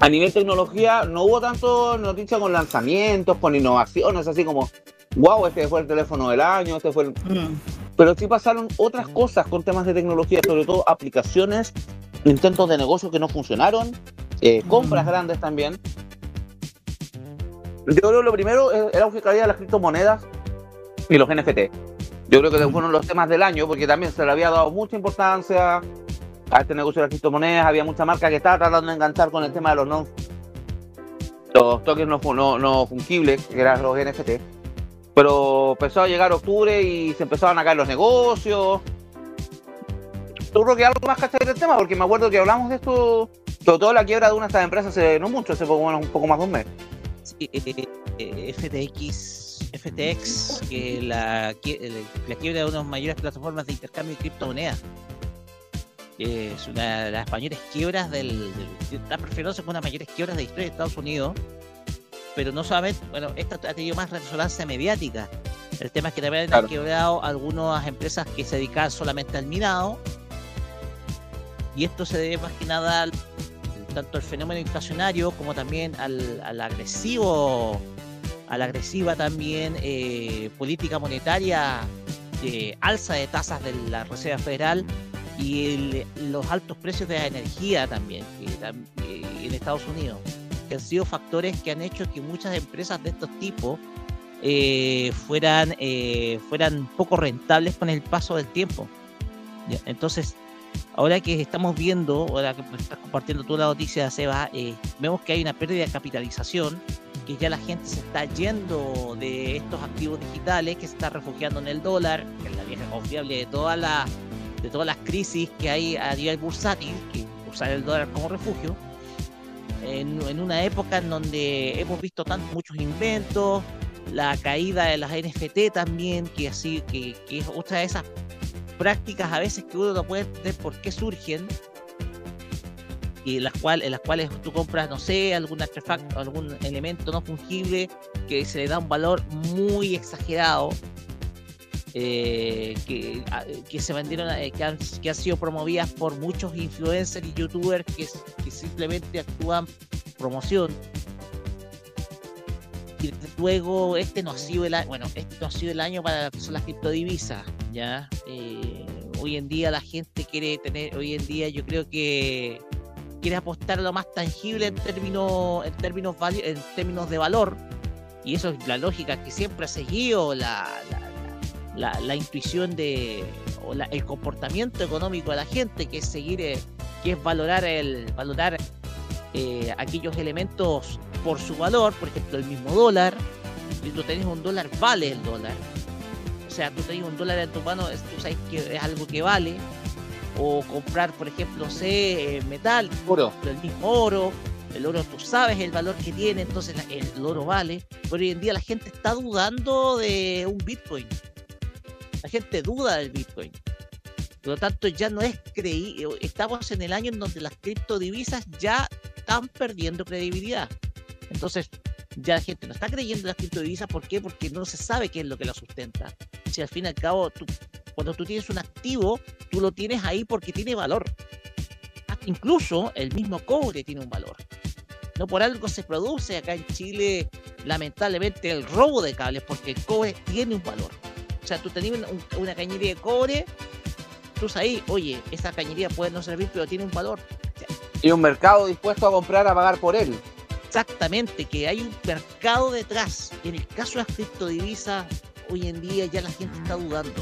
[SPEAKER 3] a nivel tecnología, no hubo tanto noticia con lanzamientos, con innovaciones, así como, wow, este fue el teléfono del año, este fue el...
[SPEAKER 6] Mm.
[SPEAKER 3] Pero sí pasaron otras cosas con temas de tecnología, sobre todo aplicaciones, intentos de negocio que no funcionaron, eh, compras grandes también. Yo creo que lo primero que había de las criptomonedas y los NFT. Yo creo que fueron los temas del año porque también se le había dado mucha importancia a este negocio de las criptomonedas. Había mucha marca que estaba tratando de enganchar con el tema de los no los tokens no, no, no fungibles, que eran los NFT. Pero empezó a llegar octubre y se empezaron a caer los negocios. Seguro que algo más cachai del tema, porque me acuerdo que hablamos de esto, sobre todo la quiebra de una de estas empresas hace no mucho, hace poco un poco más de un mes.
[SPEAKER 4] Sí, eh, eh, FTX, FTX, que la, la quiebra de una de las mayores plataformas de intercambio de criptomonedas. Eh, es una de las mayores quiebras del. del está perfecto con las mayores quiebras de la historia de Estados Unidos. Pero no solamente, bueno, esta ha tenido más resonancia mediática. El tema es que también
[SPEAKER 3] Claro.
[SPEAKER 4] han quebrado algunas empresas que se dedicaban solamente al minado. Y esto se debe más que nada al- tanto al fenómeno inflacionario como también al, al agresivo, a la agresiva también eh, política monetaria de alza de tasas de la Reserva Federal y el- los altos precios de la energía también que eh, en Estados Unidos, que han sido factores que han hecho que muchas empresas de estos tipos eh, fueran, eh, fueran poco rentables con el paso del tiempo. Entonces, ahora que estamos viendo, ahora que estás compartiendo tú la noticia, Seba, eh, vemos que hay una pérdida de capitalización, que ya la gente se está yendo de estos activos digitales, que se está refugiando en el dólar, que es la vieja confiable de todas las de todas las crisis que hay a nivel bursátil, que usar el dólar como refugio, en, en una época en donde hemos visto tan, muchos inventos, la caída de las NFT también, que así, que, que es otra de esas prácticas a veces que uno no puede entender por qué surgen y las, cual, en las cuales tú compras, no sé, algún artefacto, algún elemento no fungible que se le da un valor muy exagerado, eh, que, a- que se vendieron, eh, que, han, que han sido promovidas por muchos influencers y youtubers que, simplemente actúan promoción. Y luego este no ha sido el año, bueno, este no ha sido el año para son las criptodivisas, ¿ya? Eh, hoy en día la gente quiere tener, hoy en día yo creo que quiere apostar a lo más tangible en términos, en términos, en términos de valor, y eso es la lógica que siempre ha seguido la, la- la intuición de, o la- el comportamiento económico de la gente, que es seguir, eh, que es valorar el, valorar eh, aquellos elementos por su valor, por ejemplo el mismo dólar, si tú tenés un dólar, vale el dólar. O sea, tú tenés un dólar en tu mano, tú sabes que es algo que vale. O comprar, por ejemplo, sé, eh, metal,
[SPEAKER 3] Oro.
[SPEAKER 4] el mismo oro. El oro, tú sabes el valor que tiene, entonces el oro vale. Pero hoy en día la gente está dudando de un Bitcoin. La gente duda del Bitcoin. Por lo tanto, ya no es creíble. Estamos en el año en donde las criptodivisas ya están perdiendo credibilidad. Entonces, ya la gente no está creyendo en las criptodivisas. ¿Por qué? Porque no se sabe qué es lo que la sustenta. Si al fin y al cabo, cuando tú tienes un activo, tú lo tienes ahí porque tiene valor. Hasta Incluso el mismo cobre tiene un valor. No por algo se produce acá en Chile, lamentablemente, el robo de cables, porque el cobre tiene un valor. O sea, tú tenías una, un- una cañería de cobre, tú sabes, oye, esa cañería puede no servir, pero tiene un valor.
[SPEAKER 3] Y un mercado dispuesto a comprar, a pagar por él.
[SPEAKER 4] Exactamente, que hay un mercado detrás. En el caso de las criptodivisas, hoy en día ya la gente está dudando.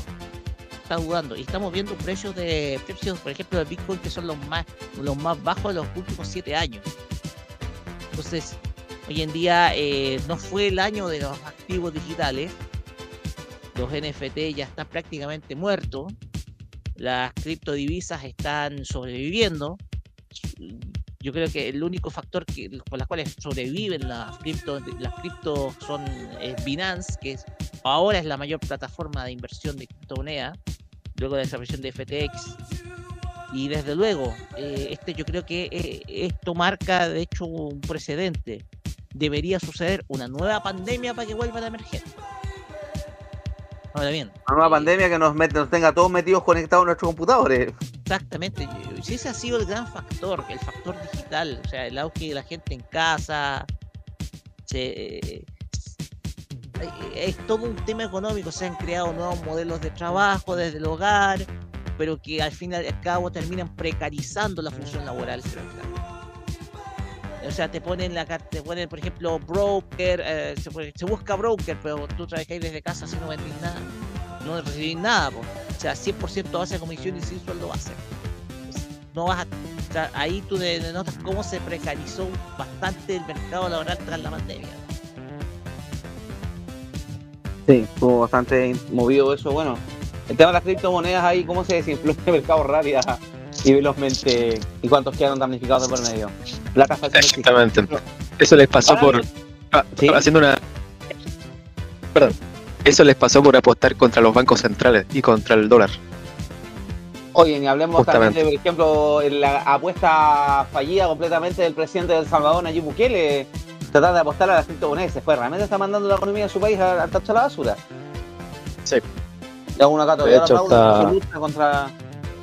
[SPEAKER 4] Está dudando. Y estamos viendo precios de precios, por ejemplo, de Bitcoin que son los más, los más bajos de los últimos siete años. Entonces, hoy en día eh, no fue el año de los activos digitales. Los NFT ya están prácticamente muertos. Las criptodivisas están sobreviviendo. yo creo que el único factor que, con las cuales sobreviven las criptos, las criptos son eh, Binance, que es, ahora es la mayor plataforma de inversión de criptomonedas, luego de la desaparición de FTX. Y desde luego, eh, este yo creo que eh, esto marca de hecho un precedente. Debería suceder una nueva pandemia para que vuelva a emerger. Ahora bien.
[SPEAKER 3] Una nueva
[SPEAKER 4] eh,
[SPEAKER 3] pandemia que nos, mete, nos tenga todos metidos conectados a nuestros computadores.
[SPEAKER 4] Exactamente. Si ese ha sido el gran factor, el factor digital, o sea, el auge de la gente en casa, se, es todo un tema económico. Se han creado nuevos modelos de trabajo desde el hogar, pero que al fin y al cabo terminan precarizando la función laboral. O sea, te ponen la te ponen, por ejemplo, broker, eh, se, busca broker, pero tú trabajáis desde casa si no vendís nada, no recibís nada, o sea, 100% base de comisión y sin sueldo base. No vas a, sea, ahí tú denotas cómo se precarizó bastante el mercado laboral tras la pandemia.
[SPEAKER 3] Sí, estuvo bastante movido eso. Bueno, el tema de las criptomonedas ahí, cómo se desinfló el mercado rápido y velozmente y cuántos quedaron damnificados por medio. Plata
[SPEAKER 7] Exactamente. Eso les pasó por ah,
[SPEAKER 3] Sí.
[SPEAKER 7] haciendo una perdón. Eso les pasó por apostar contra los bancos centrales y contra el dólar.
[SPEAKER 3] Oye, ni hablemos también
[SPEAKER 7] Justamente.
[SPEAKER 3] de, por ejemplo, la apuesta fallida completamente del presidente de El Salvador, Nayib Bukele, tratar de apostar a las criptomonedas. Se fue, realmente está mandando la economía de su país al tacho de la basura.
[SPEAKER 7] Sí.
[SPEAKER 3] Y aún acá
[SPEAKER 7] De hecho, está-
[SPEAKER 3] contra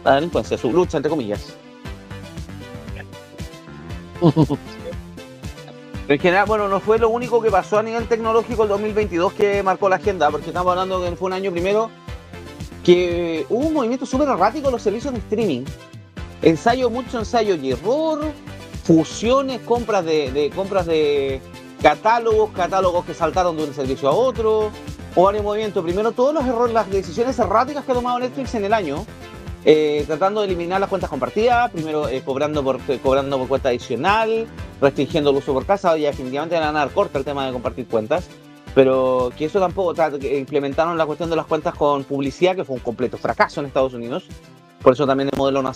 [SPEAKER 3] la delincuencia, su lucha entre comillas. [laughs] En general, bueno, no fue lo único que pasó a nivel tecnológico el 2022 que marcó la agenda, porque estamos hablando que fue un año primero que hubo un movimiento súper errático en los servicios de streaming. Ensayo, mucho ensayo y error, fusiones, compras de, de- compras de catálogos, catálogos que saltaron de un servicio a otro, o varios movimientos. Primero, todos los errores, las decisiones erráticas que ha tomado Netflix en el año, eh, tratando de eliminar las cuentas compartidas, primero eh, cobrando por eh, cobrando por cuenta adicional, restringiendo el uso por casa, y definitivamente van a dar corta el tema de compartir cuentas. Pero que eso tampoco, implementaron la cuestión de las cuentas con publicidad, que fue un completo fracaso en Estados Unidos. Por eso también el modelo no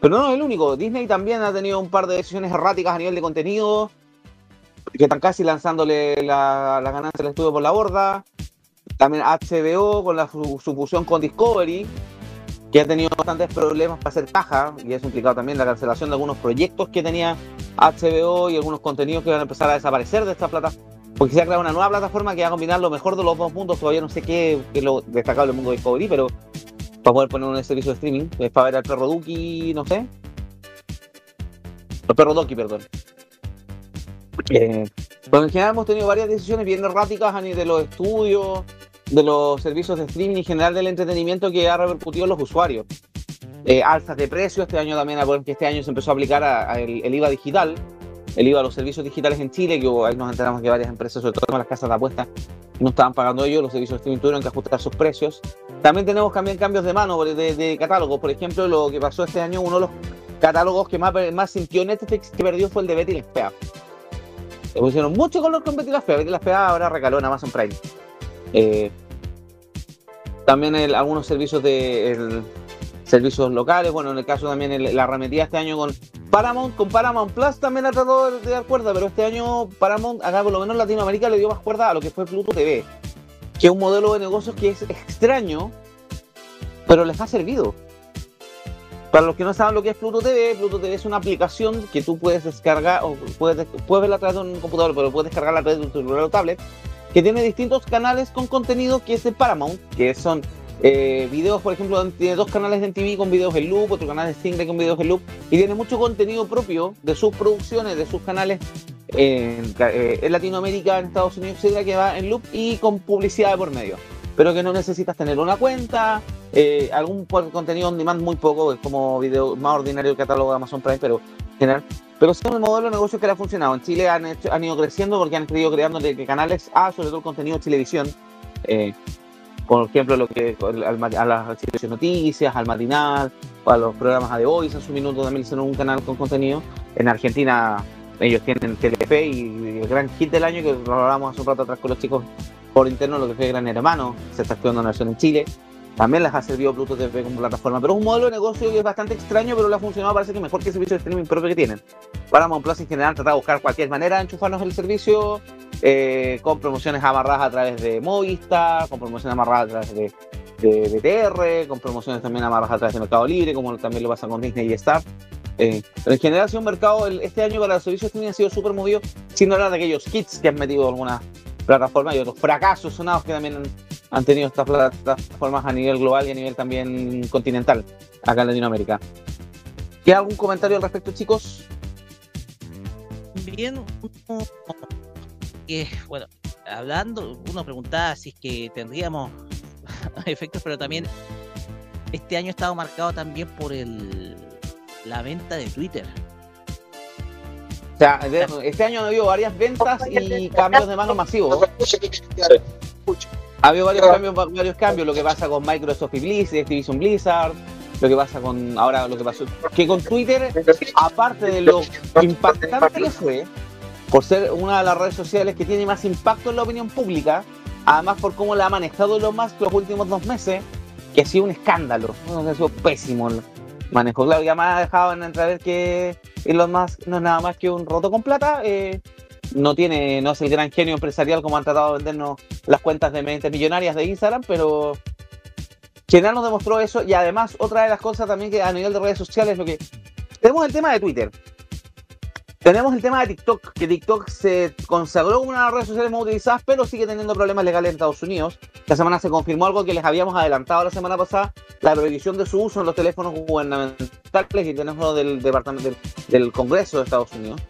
[SPEAKER 3] Pero no es el único. Disney también ha tenido un par de decisiones erráticas a nivel de contenido, que están casi lanzándole la, la ganancia del estudio por la borda. También HBO con la su fusión con Discovery, que ha tenido bastantes problemas para hacer caja, y eso ha implicado también la cancelación de algunos proyectos que tenía HBO y algunos contenidos que van a empezar a desaparecer de esta plataforma. Porque se ha creado una nueva plataforma que va a combinar lo mejor de los dos mundos. Todavía no sé qué, qué es lo destacable del mundo de Discovery, pero para poder poner un servicio de streaming, es para ver al perro Duki, no sé. El perro Doki, perdón. Eh, en general hemos tenido varias decisiones bien erráticas a nivel de los estudios, de los servicios de streaming y en general del entretenimiento que ha repercutido en los usuarios. Eh, alzas de precios, este año también, porque este año se empezó a aplicar a- el, IVA digital, el IVA a los servicios digitales en Chile, que ahí nos enteramos que varias empresas, sobre todo las casas de apuestas, no estaban pagando ellos, los servicios de streaming tuvieron que ajustar sus precios. También tenemos también cambios de mano de catálogos, por ejemplo, lo que pasó este año, uno de los catálogos que más, más sintió Netflix que perdió fue el de Betty la Fea. Le pusieron mucho color con Betty la Fea, Betty la Fea ahora recaló en Amazon Prime. Eh, también algunos servicios de servicios locales, bueno, en el caso también la arremetida este año con Paramount, con Paramount Plus también ha tratado de, dar cuerda, pero este año Paramount, acá por lo menos en Latinoamérica, le dio más cuerda a lo que fue Pluto TV, que es un modelo de negocios que es extraño, pero les ha servido. Para los que no saben lo que es Pluto TV, Pluto TV es una aplicación que tú puedes descargar, o puedes, puedes verla a través de un computador, pero puedes descargarla a través de tu celular o tablet, que tiene distintos canales con contenido que es de Paramount, que son eh, videos, por ejemplo, tiene dos canales de TV con videos en loop, otro canal de Stingray con videos en loop, y tiene mucho contenido propio de sus producciones, de sus canales en, eh, Latinoamérica, en Estados Unidos, etcétera, que va en loop y con publicidad de por medio. Pero que no necesitas tener una cuenta, eh, algún contenido on demand muy poco, es como video más ordinario el catálogo de Amazon Prime, pero en general. Pero sí es un modelo de negocio que le ha funcionado. En Chile han, hecho- han ido creciendo porque han ido creando de- de canales A, sobre todo el contenido de televisión. eh, por ejemplo, lo que al a las noticias, al matinal, a los programas a The Voice en su minuto también hicieron un canal con contenido. En Argentina ellos tienen Telefe y el gran hit del año que lo hablábamos hace un rato atrás con los chicos por interno, lo que fue Gran Hermano, se está estudiando una versión en Chile. También les ha servido Pluto TV como plataforma. Pero es un modelo de negocio que es bastante extraño, pero le ha funcionado, parece que mejor que el servicio de streaming propio que tienen. Paramount Plus en general trata de buscar cualquier manera de enchufarnos el servicio, eh, con promociones amarradas a través de Movistar, con promociones amarradas a través de, de BTR, con promociones también amarradas a través de Mercado Libre, como también lo pasa con Disney y Star. Eh, pero en general ha sido un mercado, el- este año para los servicios streaming ha sido súper movido, sin hablar de aquellos hits que han metido algunas plataformas y otros fracasos sonados que también han, han tenido estas plataformas a nivel global y a nivel también continental, acá en Latinoamérica. ¿Queda algún comentario al respecto, chicos?
[SPEAKER 4] Bien, uno- que, bueno, hablando, uno preguntaba si es que tendríamos [laughs] efectos, pero también este año ha estado marcado también por el la venta de Twitter.
[SPEAKER 3] O sea, este año ha habido varias ventas y cambios de mano masivos. Ha habido varios cambios, varios cambios, lo que pasa con Microsoft y Blizzard, Activision Blizzard, lo que pasa con ahora lo que pasó, que con Twitter, aparte de lo impactante que fue, por ser una de las redes sociales que tiene más impacto en la opinión pública, además por cómo la ha manejado Elon Musk los últimos dos meses, que ha sido un escándalo, ha sido pésimo el manejo. Claro, ya me ha dejado en entrever que Elon Musk no es nada más que un roto con plata, eh, no tiene, no es el gran genio empresarial como han tratado de vendernos las cuentas de mentes millonarias de Instagram, pero General nos demostró eso y además otra de las cosas también que a nivel de redes sociales lo que tenemos el tema de Twitter. Tenemos el tema de TikTok, que TikTok se consagró una de las redes sociales más utilizadas, pero sigue teniendo problemas legales en Estados Unidos. Esta semana se confirmó algo que les habíamos adelantado la semana pasada, la prohibición de su uso en los teléfonos gubernamentales y teléfonos del departamento del Congreso de Estados Unidos.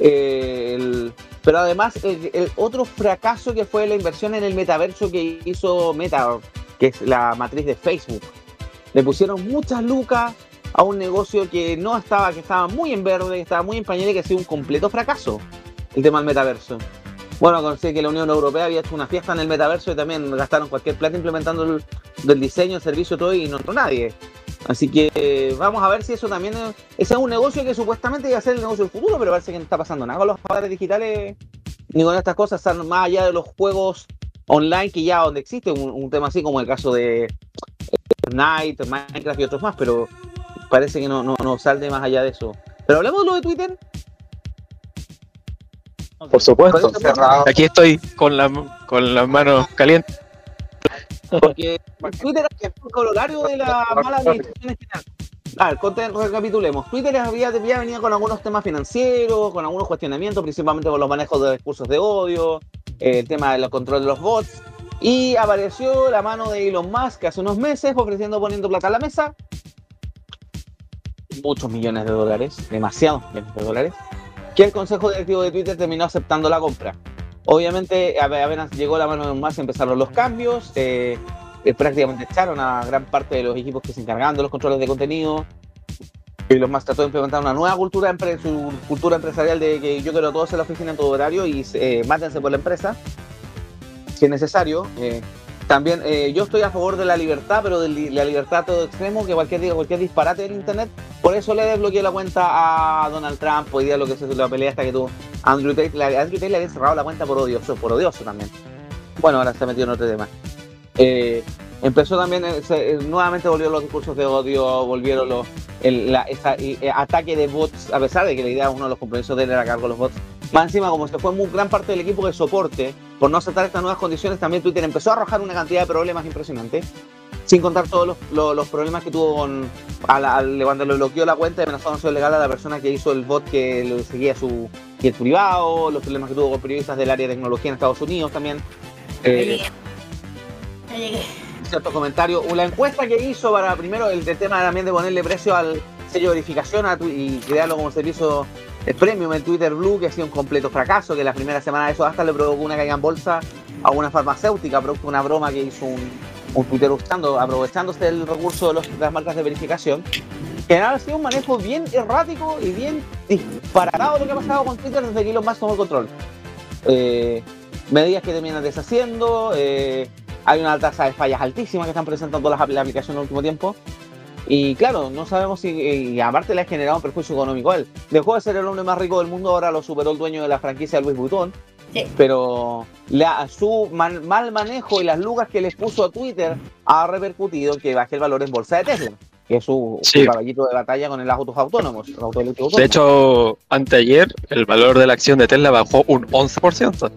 [SPEAKER 3] Eh, pero además, el, otro fracaso que fue la inversión en el metaverso que hizo Meta, que es la matriz de Facebook. Le pusieron muchas lucas a un negocio que no estaba, que estaba muy en verde, que estaba muy en pañales que ha sido un completo fracaso. El tema del metaverso. Bueno, conocí que la Unión Europea había hecho una fiesta en el metaverso y también gastaron cualquier plata implementando el, diseño, el servicio, todo y no entró nadie. Así que eh, vamos a ver si eso también es, ese es un negocio que supuestamente iba a ser el negocio del futuro, pero parece que no está pasando nada con los padres digitales ni con estas cosas, están más allá de los juegos online que ya donde existe un, un tema así como el caso de eh, Fortnite, Minecraft y otros más, pero parece que no, no, no sale más allá de eso. Pero hablemos de lo de Twitter.
[SPEAKER 7] Por supuesto.
[SPEAKER 3] Cerrado.
[SPEAKER 7] Aquí estoy con, la, con las manos calientes.
[SPEAKER 3] Porque [laughs] [laughs] Twitter es el corolario de la mala administración en general. A ver, recapitulemos. Twitter había, había venido con algunos temas financieros, con algunos cuestionamientos, principalmente con los manejos de discursos de odio, eh, el tema del control de los bots. Y apareció la mano de Elon Musk hace unos meses ofreciendo, poniendo plata a la mesa. Muchos millones de dólares, demasiados millones de dólares. Que el consejo directivo de Twitter terminó aceptando la compra. Obviamente, ap- apenas llegó la mano de Elon Musk, empezaron los cambios. eh, eh, prácticamente echaron a gran parte de los equipos que se encargaban de los controles de contenido. Elon Musk trató de implementar una nueva cultura, su cultura empresarial de que yo quiero todos en la oficina en todo horario y eh, mátense por la empresa, si es necesario. También eh, yo estoy a favor de la libertad, pero de la libertad a todo extremo, que cualquier cualquier disparate del internet. Por eso le desbloqueé la cuenta a Donald Trump, hoy día lo que es la pelea hasta que tuvo Andrew Tate. La, Andrew Tate le había cerrado la cuenta por odioso, por odioso también. Bueno, ahora se ha metido en otro tema. Eh, empezó también, eh, eh, nuevamente volvieron los discursos de odio, volvieron los el la- esa- y, eh, ataque de bots, a pesar de que la idea, uno de los compromisos de él era acabar con los bots. Más encima, como se fue muy gran parte del equipo de soporte, por no aceptar estas nuevas condiciones, también Twitter empezó a arrojar una cantidad de problemas impresionantes. Sin contar todos los, los- los problemas que tuvo con, a la- al- cuando le bloqueó la cuenta y amenazó de legal a la persona que hizo el bot que lo seguía su jet privado, los problemas que tuvo con periodistas del área de tecnología en Estados Unidos también. Eh,
[SPEAKER 6] llegué. Ya llegué.
[SPEAKER 3] cierto comentario. La encuesta que hizo para primero el, el tema también de ponerle precio al sello de verificación a tu- y crearlo como servicio el premium en Twitter Blue, que ha sido un completo fracaso, que la primera semana de eso hasta le provocó una caída en bolsa a una farmacéutica, producto de una broma que hizo un, un Twitter usando, aprovechándose del recurso de, las marcas de verificación. Que ha sido un manejo bien errático y bien disparatado lo que ha pasado con Twitter desde que Elon Musk tomó el control. Eh, medidas que terminan deshaciendo, eh, hay una tasa de fallas altísima que están presentando las, apl- la aplicación en el último tiempo. Y claro, no sabemos si, y aparte le ha generado un perjuicio económico a él. Dejó de ser el hombre más rico del mundo, ahora lo superó el dueño de la franquicia Louis Vuitton.
[SPEAKER 6] Sí.
[SPEAKER 3] Pero la, su mal, mal manejo y las lugas que les puso a Twitter ha repercutido que baje el valor en bolsa de Tesla, que es su, caballito de batalla con los autos autónomos. los autos eléctricos
[SPEAKER 7] De
[SPEAKER 3] autónomos.
[SPEAKER 7] hecho, anteayer el valor de la acción de Tesla bajó un 11%.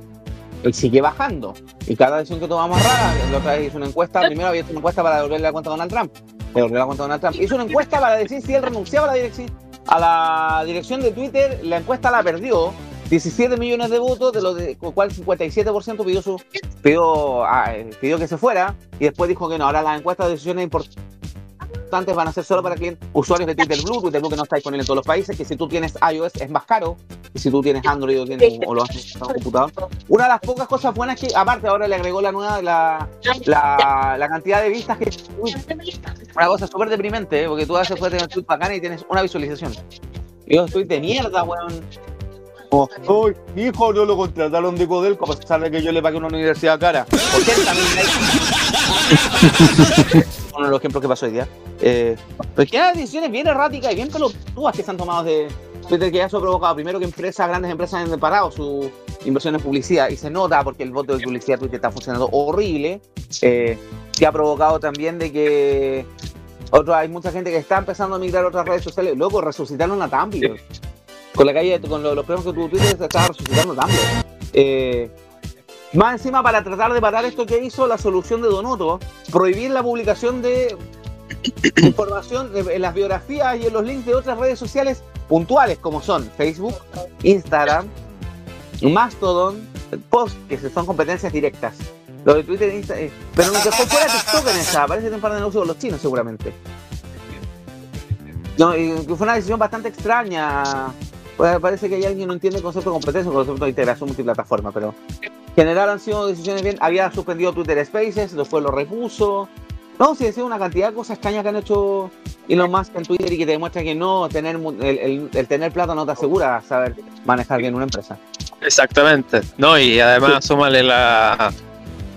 [SPEAKER 3] y sigue bajando. Y cada decisión que tomamos rara, la otra vez hizo una encuesta, [laughs] primero había hecho una encuesta para devolverle la cuenta a Donald Trump. Le cuenta Donald Trump. Hizo una encuesta para decir si él renunciaba a la dirección, a la dirección de Twitter. La encuesta la perdió. 17 millones de votos, de lo de cual 57% pidió su pidió, ah, eh, pidió que se fuera y después dijo que no, ahora las encuestas de decisiones importantes van a ser solo para clientes usuarios de Twitter Blue, Twitter Blue que no está disponible en todos los países, que si tú tienes iOS es más caro, y si tú tienes Android o, tienes, o lo haces en un computador. Una de las pocas cosas buenas que, aparte ahora le agregó la nueva, la, la, la cantidad de vistas que uy, una cosa súper deprimente, ¿eh? porque tú haces puedes tener un tweet bacán y tienes una visualización. Yo estoy de mierda, weón. Como, "Ay, mi hijo no lo contrataron de Codelco a pesar de que yo le pagué una universidad cara. 80 mil likes. Uno de los ejemplos que pasó hoy día. Eh, pero es que hay decisiones bien erráticas y bien pelotudas que se han tomado de Twitter, que eso ha provocado primero que empresas, grandes empresas han parado su inversión en publicidad y se nota porque el voto de publicidad Twitter está funcionando horrible. Eh, que ha provocado también de que otro, hay mucha gente que está empezando a migrar a otras redes sociales. Luego resucitaron a Tumblr. Con la calle, con lo- los premios que tuvo Twitter se estaba resucitando Tumblr. Eh, más encima, para tratar de parar esto que hizo, la solución de Donoto, prohibir la publicación de [coughs] información en las biografías y en los links de otras redes sociales puntuales, como son Facebook, Instagram, Mastodon, Post, que son competencias directas. Lo de Twitter e Insta- eh, pero que fue fuera TikTok en esa, parece que un par de negocios con los chinos seguramente. No, fue una decisión bastante extraña. Parece que hay alguien que no entiende el concepto de competencia, el concepto de integración multiplataforma, pero en general han sido decisiones bien. Había suspendido Twitter Spaces, después lo repuso. No, sí, sido una cantidad de cosas extrañas que han hecho Elon Musk en Twitter y que te demuestra que no tener el, el- el tener plata no te asegura saber manejar bien una empresa.
[SPEAKER 7] Exactamente. No, y además súmale la,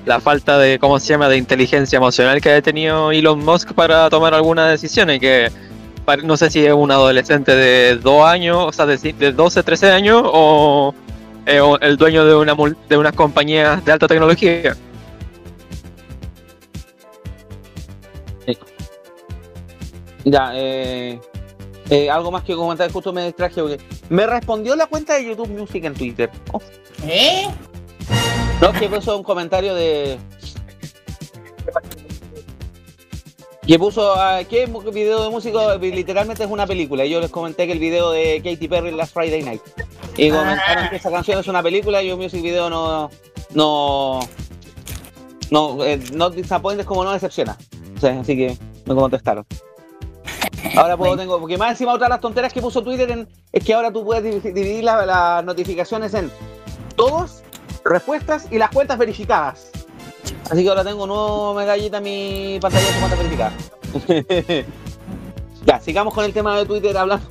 [SPEAKER 7] la falta de, ¿cómo se llama?, de inteligencia emocional que ha tenido Elon Musk para tomar algunas decisiones que no sé si es un adolescente de dos años, o sea, de, de 12, 13 años o eh, o el dueño de una de unas compañías de alta tecnología.
[SPEAKER 3] Ya, eh, eh, algo más que comentar, justo me distraje porque me respondió la cuenta de YouTube Music en Twitter. Oh,
[SPEAKER 6] ¿Eh?
[SPEAKER 3] no, que puso un comentario de. Que puso, ah, ¿qué video de música? Literalmente es una película. Y yo les comenté que el video de Katy Perry Last Friday Night. Y comentaron que esa canción es una película y un music video no. No. No, eh, no disappointes como no decepciona. O sea, así que me contestaron. Ahora puedo tengo, porque más encima otra de las tonteras que puso Twitter en- es que ahora tú puedes divi- dividir la- las notificaciones en todos, respuestas y las cuentas verificadas. Así que ahora tengo un nuevo medallita en mi pantalla de cuentas verificadas. [laughs] ya, sigamos con el tema de Twitter hablando,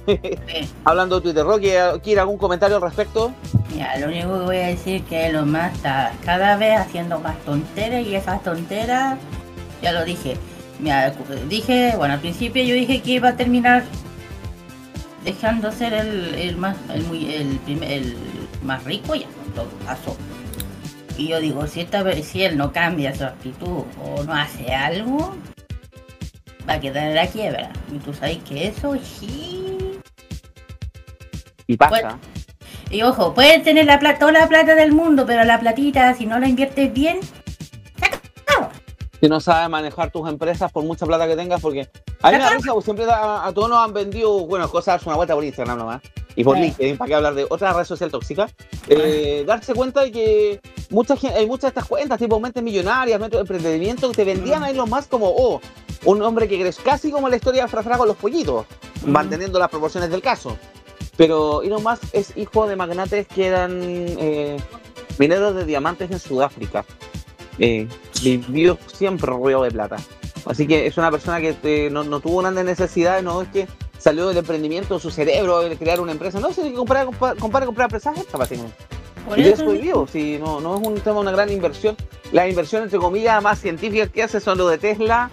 [SPEAKER 3] hablando de Twitter. Rocky, ¿quiere algún comentario al respecto?
[SPEAKER 6] Mira, lo único que voy a decir que lo más está cada vez haciendo más tonteras y esas tonteras, ya lo dije. Mira, dije, bueno, al principio yo dije que iba a terminar dejando ser el, el más el muy el, primer- el más rico ya todo caso. Y yo digo, si esta si él no cambia su actitud o no hace algo, va a quedar en la quiebra. Y tú sabes que eso sí.
[SPEAKER 3] Y pasa.
[SPEAKER 6] Bueno. Y ojo, puedes tener la plata, toda la plata del mundo, pero la platita, si no la inviertes bien,
[SPEAKER 3] si no sabes manejar tus empresas por mucha plata que tengas, porque a mí me da risa, porque siempre a, a todos nos han vendido, bueno, cosas, una vuelta por Instagram nomás, y por
[SPEAKER 6] Sí.
[SPEAKER 3] LinkedIn, para qué hablar de otra red social tóxica, eh, darse cuenta de que mucha gente, hay muchas de estas cuentas, tipo mentes millonarias, métodos de emprendimiento, que te vendían a Elon Musk como, oh, un hombre que crees casi como la historia de Frafra con los pollitos, manteniendo las proporciones del caso. Pero Elon Musk es hijo de magnates que eran eh, mineros de diamantes en Sudáfrica. Eh, vivió siempre rodeado de plata. Así que es una persona que eh, no, no tuvo grandes necesidades, no es que salió del emprendimiento, su cerebro, de crear una empresa. No, se comprar, comprar, comprar, comprar empresas esta, básicamente.
[SPEAKER 6] por
[SPEAKER 3] Y
[SPEAKER 6] eso
[SPEAKER 3] eso vivió, si no, no es un tema, una gran inversión. La inversión, entre comillas, más científicas que hace son lo de Tesla,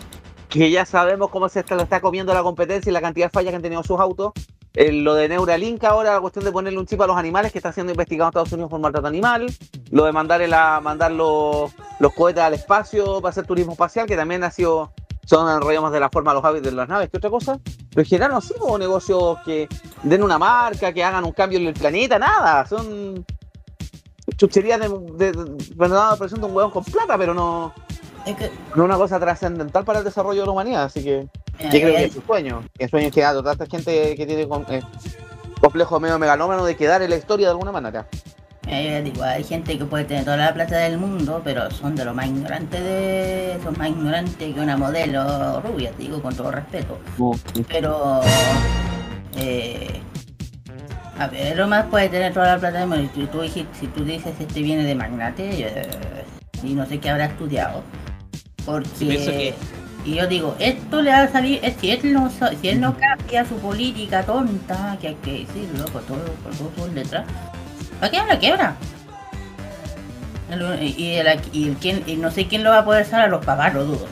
[SPEAKER 3] que ya sabemos cómo se está, lo está comiendo la competencia y la cantidad de fallas que han tenido sus autos. eh, lo de Neuralink ahora, la cuestión de ponerle un chip a los animales que está siendo investigado en Estados Unidos por maltrato animal, lo de mandar, la, mandar los, los cohetes al espacio para hacer turismo espacial, que también ha sido, son enrollos de la forma los hábitos de las naves, ¿qué otra cosa? Pero en general no como negocios que den una marca, que hagan un cambio en el planeta, nada, son chucherías de, de, de, la de un huevón con plata, pero no,
[SPEAKER 6] Es que,
[SPEAKER 3] no una cosa trascendental para el desarrollo de la humanidad, así que yo creo
[SPEAKER 6] eh,
[SPEAKER 3] que es su sueño. El sueño es que a tanta gente que tiene con- eh, complejo medio megalómano de quedar en la historia de alguna manera.
[SPEAKER 6] Digo, hay gente que puede tener toda la plata del mundo, pero son de lo más ignorantes de. son más ignorantes que una modelo rubia, te digo con todo respeto. Pero eh, a ver, lo más puede tener toda la plata del mundo. Si tú, si tú dices este viene de magnate, eh, y no sé qué habrá estudiado. Porque y yo digo, esto le va a salir, eh, si él no si él no cambia su política tonta, que hay que decirlo con todo, con todo sus letras, va a quedar la quiebra. El- Y, el, y, el quién- y no sé quién lo va a poder salvar, los papás lo dudo.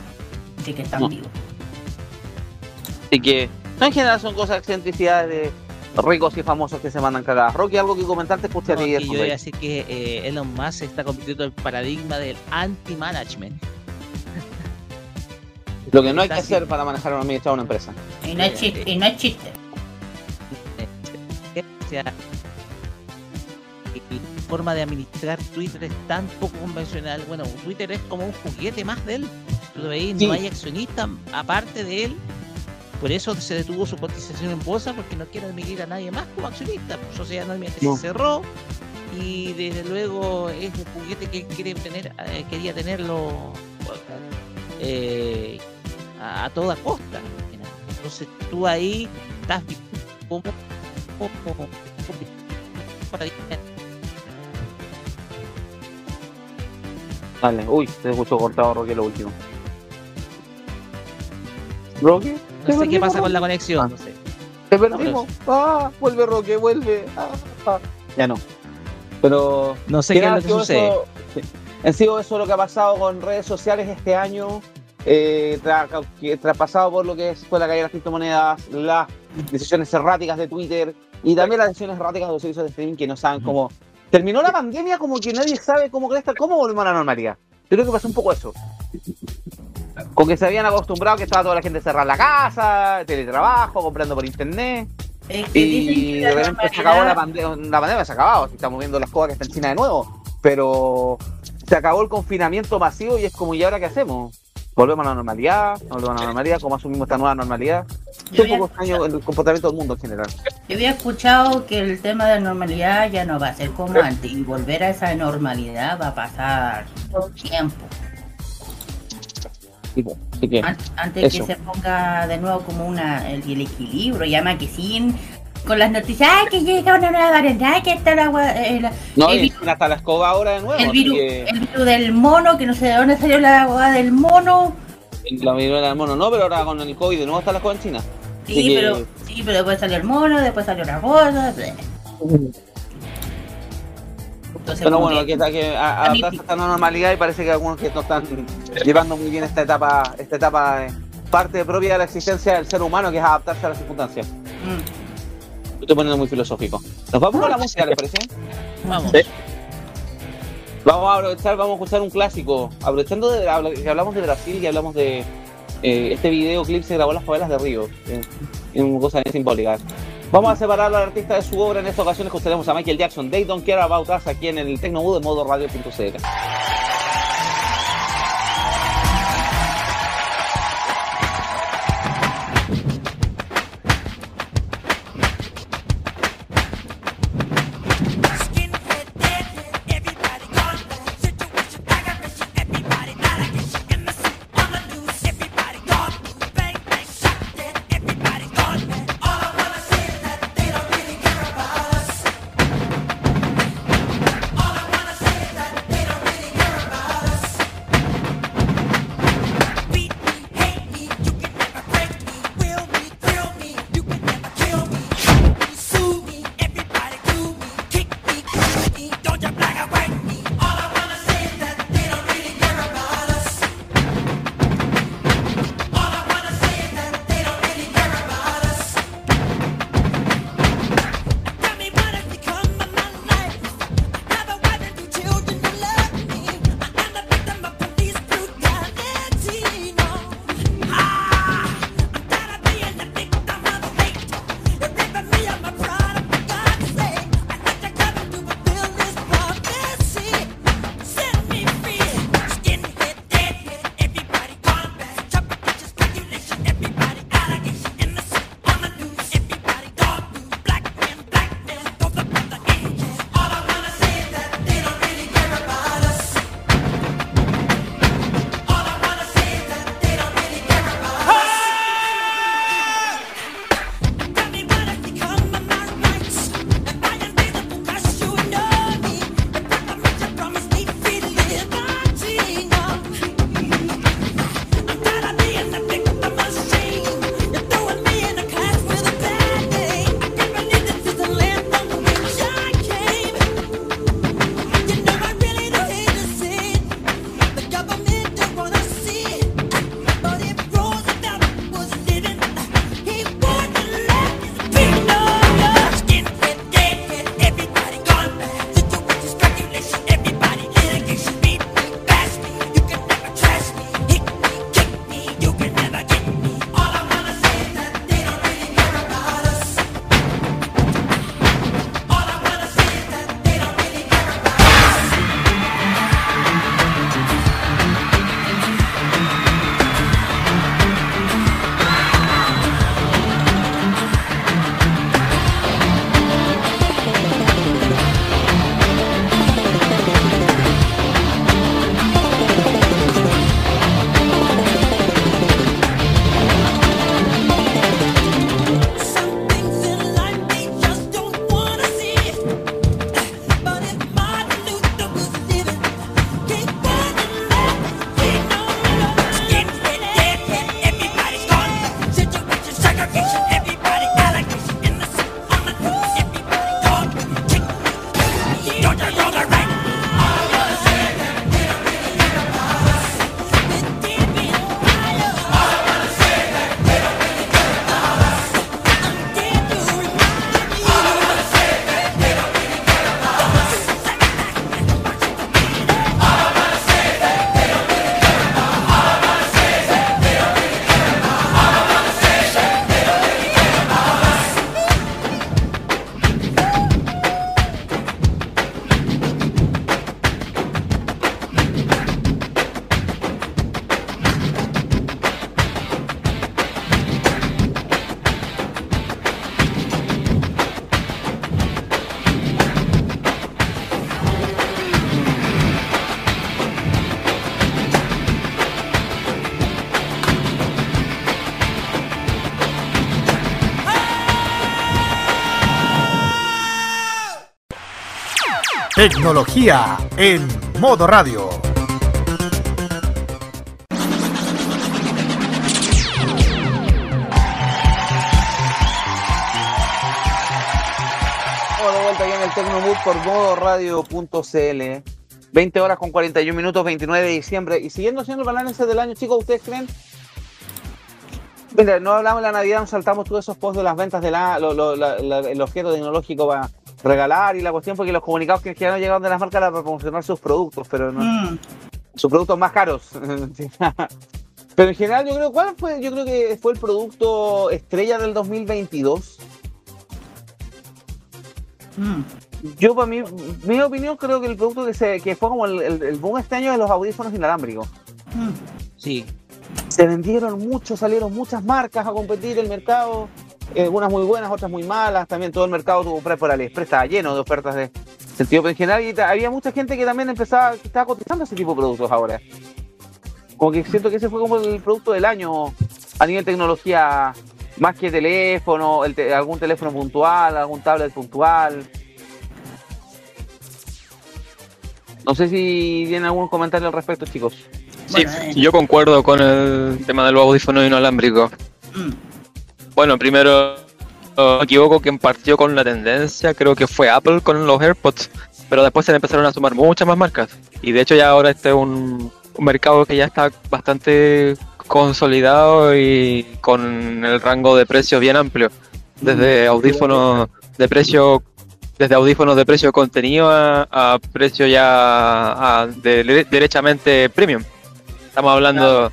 [SPEAKER 6] Así que están
[SPEAKER 3] No.
[SPEAKER 6] vivos.
[SPEAKER 3] Así que, no en general son cosas excentricidades de ricos y famosos que se mandan cagadas. Rocky, algo que comentarte, escuché a
[SPEAKER 4] No,
[SPEAKER 3] eso,
[SPEAKER 4] yo voy a decir que eh, Elon Musk está convirtiendo en el paradigma del anti-management. [laughs]
[SPEAKER 3] Lo que no hay que hacer para manejar o administrar una empresa.
[SPEAKER 6] Y no es chiste, y no es chiste. [laughs]
[SPEAKER 4] O sea, forma de administrar Twitter es tan poco convencional. Bueno, Twitter es como un juguete más de él. Tú lo veis,
[SPEAKER 3] Sí.
[SPEAKER 4] no hay accionista aparte de él. Por eso se detuvo su cotización en bolsa porque no quiere admitir a nadie más como accionista. Pues, sociedad anónimamente
[SPEAKER 3] No.
[SPEAKER 4] se cerró y desde luego es un juguete que quiere tener, eh, quería tenerlo eh, a, a toda costa. Entonces tú ahí estás
[SPEAKER 3] Vale, uy, te escucho cortado, Rocky, lo último. ¿Rocky?
[SPEAKER 4] No sé qué pasa con la conexión. No sé.
[SPEAKER 3] Te perdimos. Ah, vuelve Roque, vuelve. Ah, ah. Ya no. Pero.
[SPEAKER 4] No sé qué es lo que sucede.
[SPEAKER 3] eso- sí. Eso lo que ha pasado con redes sociales este año. Eh, traspasado por lo que es- fue la caída de las criptomonedas, las decisiones erráticas de Twitter y también las decisiones erráticas de los servicios de streaming que no saben cómo. Terminó la pandemia como que nadie sabe cómo cresta, cómo volvemos a la normalidad. Yo creo que pasó un poco eso. Con que se habían acostumbrado que estaba toda la gente cerrada en la casa, teletrabajo, comprando por internet.
[SPEAKER 6] Es que dicen
[SPEAKER 3] Y de repente se acabó la pandemia, la pandemia se ha acabado, estamos viendo las cosas que está en China de nuevo, pero se acabó el confinamiento masivo y es como, ¿y ahora qué hacemos? ¿Volvemos a la normalidad? ¿No volvemos a la normalidad? ¿Cómo asumimos esta nueva normalidad?
[SPEAKER 6] Yo
[SPEAKER 3] un
[SPEAKER 6] había,
[SPEAKER 3] poco extraño el comportamiento del mundo en general.
[SPEAKER 6] yo había escuchado que el tema de normalidad ya no va a ser como antes y volver a esa normalidad va a pasar tiempo.
[SPEAKER 3] Tipo, Así que,
[SPEAKER 6] An- Antes
[SPEAKER 3] Eso.
[SPEAKER 6] que se ponga de nuevo como una el, el equilibrio, llama que sin con las noticias, ¡ay, que llega una nueva variante! ¡ay, que está la, eh, la-
[SPEAKER 3] no,
[SPEAKER 6] el, virus,
[SPEAKER 3] hasta la escoba ahora de nuevo.
[SPEAKER 6] el, virus,
[SPEAKER 3] que-
[SPEAKER 6] el virus del mono, que no sé de dónde salió la agua del mono.
[SPEAKER 3] La viruela del mono no, pero ahora con el COVID de nuevo está la escoba en China.
[SPEAKER 6] Sí,
[SPEAKER 3] Así que-
[SPEAKER 6] pero, sí, pero después salió el mono, después salió otra cosa. Entonces,
[SPEAKER 3] Pero bueno,
[SPEAKER 6] que-
[SPEAKER 3] está que a-
[SPEAKER 6] a mí
[SPEAKER 3] adaptarse
[SPEAKER 6] sí.
[SPEAKER 3] a esta nueva normalidad y parece que algunos que no están llevando muy bien esta etapa, esta etapa eh, parte propia de la existencia del ser humano, que es adaptarse a las circunstancias.
[SPEAKER 6] Mm.
[SPEAKER 3] Estoy poniendo muy filosófico. Nos vamos con la música, ¿les parece?
[SPEAKER 4] Vamos.
[SPEAKER 3] Sí. Vamos a aprovechar, vamos a escuchar un clásico. Aprovechando de, que hablamos de Brasil y hablamos de eh, este videoclip se grabó en las favelas de Río. eh, Es una cosa simbólica. Vamos a separar al artista de su obra en esta ocasión. Escucharemos a Michael Jackson, They Don't Care About Us, aquí en el Tecnomood de modo radio.cl.
[SPEAKER 1] Tecnología en modo radio.
[SPEAKER 3] De vuelta aquí en el Tecnomood por modo radio.cl. 20 horas con 41 minutos, 29 de diciembre. Y siguiendo haciendo el balance del año, chicos, ¿ustedes creen? Mira, no hablamos de la Navidad, nos saltamos todos esos posts de las ventas de la, lo- la- el objeto tecnológico para regalar y la cuestión porque los comunicados que ya no llegaron de las marcas para promocionar sus productos, pero no,
[SPEAKER 6] Mm,
[SPEAKER 3] sus productos más caros. [laughs] pero en general yo creo, ¿cuál fue? Yo creo que fue el producto estrella del 2022.
[SPEAKER 6] mm.
[SPEAKER 3] Yo, para mí, mi opinión, creo que el producto que, se, que fue como el, el, el boom este año de los audífonos inalámbricos.
[SPEAKER 6] mm.
[SPEAKER 4] Sí,
[SPEAKER 3] Se vendieron mucho, salieron muchas marcas a competir el mercado, eh, unas muy buenas, otras muy malas. También todo el mercado tuvo comprar por AliExpress, estaba lleno de ofertas de sentido. En general y había mucha gente que también empezaba, que estaba cotizando ese tipo de productos ahora. Como que siento que ese fue como el producto del año a nivel tecnología, más que teléfono, el te- algún teléfono puntual, algún tablet puntual. No sé si tienen algún comentario al respecto, chicos.
[SPEAKER 7] Sí,
[SPEAKER 6] Bueno, eh.
[SPEAKER 7] yo concuerdo con el tema de los audífonos inalámbricos.
[SPEAKER 6] Mm.
[SPEAKER 7] Bueno, primero, no me equivoco, quien partió con la tendencia creo que fue Apple con los AirPods, pero después se le empezaron a sumar muchas más marcas. Y de hecho ya ahora este es un, un mercado que ya está bastante consolidado y con el rango de precios bien amplio. Desde audífonos de precio desde audífonos de precio contenido a, a precio ya a- de, de- derechamente premium. Estamos hablando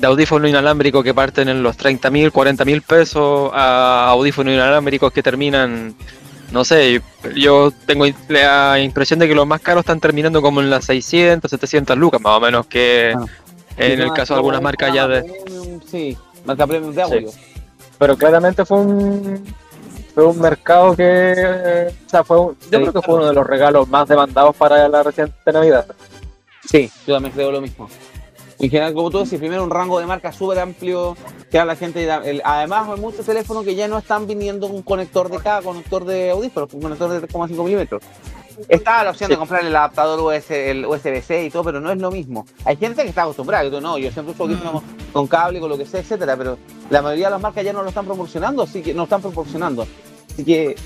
[SPEAKER 7] de audífonos inalámbricos que parten en los 30 mil, 40 mil pesos a audífonos inalámbricos que terminan, no sé, yo tengo la impresión de que los más caros están terminando como en las 600, 700 lucas más o menos, que
[SPEAKER 3] Ah.
[SPEAKER 7] en el caso de algunas marcas ya de...
[SPEAKER 3] Premium, Sí, marca premium de audio.
[SPEAKER 7] Pero claramente fue un fue un mercado que o sea, fue un- yo
[SPEAKER 3] Sí,
[SPEAKER 7] creo que fue uno de los regalos más demandados para la reciente Navidad.
[SPEAKER 3] Sí, yo también creo lo mismo. En general, como tú decís, primero un rango de marca súper amplio, que a la gente, el- además hay muchos teléfonos que ya no están viniendo con un conector de cada conector de audífonos, con un conector de 3,5 milímetros. Está la opción
[SPEAKER 7] Sí.
[SPEAKER 3] de comprar el adaptador US, el USB-C y todo, pero no es lo mismo. Hay gente que está acostumbrada, que tú no, yo siempre uso audífonos con cable, con lo que sea, etcétera, pero la mayoría de las marcas ya no lo están proporcionando, así que no están proporcionando. Así que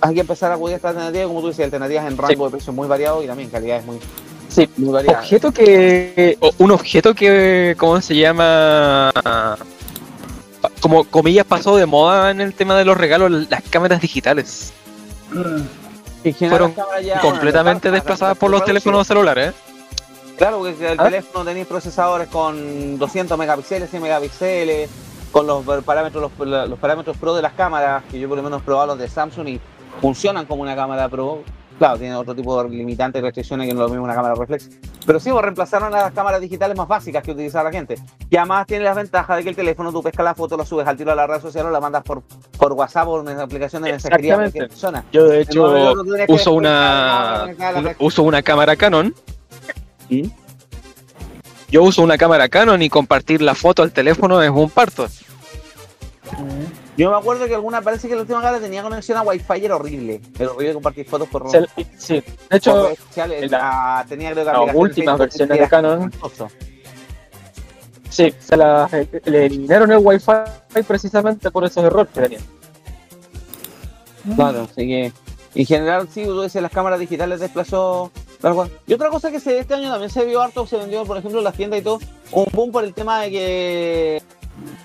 [SPEAKER 3] hay que empezar a acudir a esta alternativa, como tú dices, alternativas en rango de precios muy variados y también calidades muy,
[SPEAKER 7] Sí, objeto que un objeto que cómo se llama como comillas pasó de moda en el tema de los regalos las cámaras digitales
[SPEAKER 6] Mm.
[SPEAKER 7] Fueron
[SPEAKER 3] ya-
[SPEAKER 7] completamente
[SPEAKER 3] bueno,
[SPEAKER 7] desplazadas por los teléfonos celulares ¿eh?
[SPEAKER 3] Claro, porque el
[SPEAKER 7] ¿Ah?
[SPEAKER 3] teléfono tenéis procesadores con 200 megapíxeles, 100 megapíxeles, con los parámetros los, los parámetros pro de las cámaras, que yo por lo menos he probado los de Samsung y funcionan como una cámara pro. Claro, tiene otro tipo de limitantes y restricciones que no es lo mismo una cámara reflex. Pero sí, pues, reemplazaron a las cámaras digitales más básicas que utilizaba la gente. Y además tiene la ventaja de que el teléfono tú pescas la foto, la subes al tiro a la red social o la mandas por, por WhatsApp o una aplicación de mensajería a persona.
[SPEAKER 7] yo de hecho
[SPEAKER 3] No, no, no tienes que
[SPEAKER 7] uso una uso una cámara Canon
[SPEAKER 3] ¿Mm?
[SPEAKER 7] yo uso una cámara Canon y compartir la foto al teléfono es un parto
[SPEAKER 3] Yo me acuerdo que alguna, parece que la última cámara tenía conexión a Wi-Fi y era horrible. Era horrible compartir fotos por
[SPEAKER 7] Se- sí, de hecho
[SPEAKER 3] sociales.
[SPEAKER 7] la-
[SPEAKER 3] Ah, tenía creo que
[SPEAKER 7] las
[SPEAKER 3] aplicaciones
[SPEAKER 7] últimas
[SPEAKER 3] Facebook
[SPEAKER 7] versiones
[SPEAKER 3] que
[SPEAKER 7] de Canon
[SPEAKER 3] costoso.
[SPEAKER 7] Sí, se la, le eliminaron el wifi precisamente por esos errores que tenían.
[SPEAKER 3] Claro, así que en general sí, tú dices, las cámaras digitales desplazó. Y otra cosa que se este año también se vio harto, se vendió por ejemplo en las tiendas y todo, un boom por el tema de que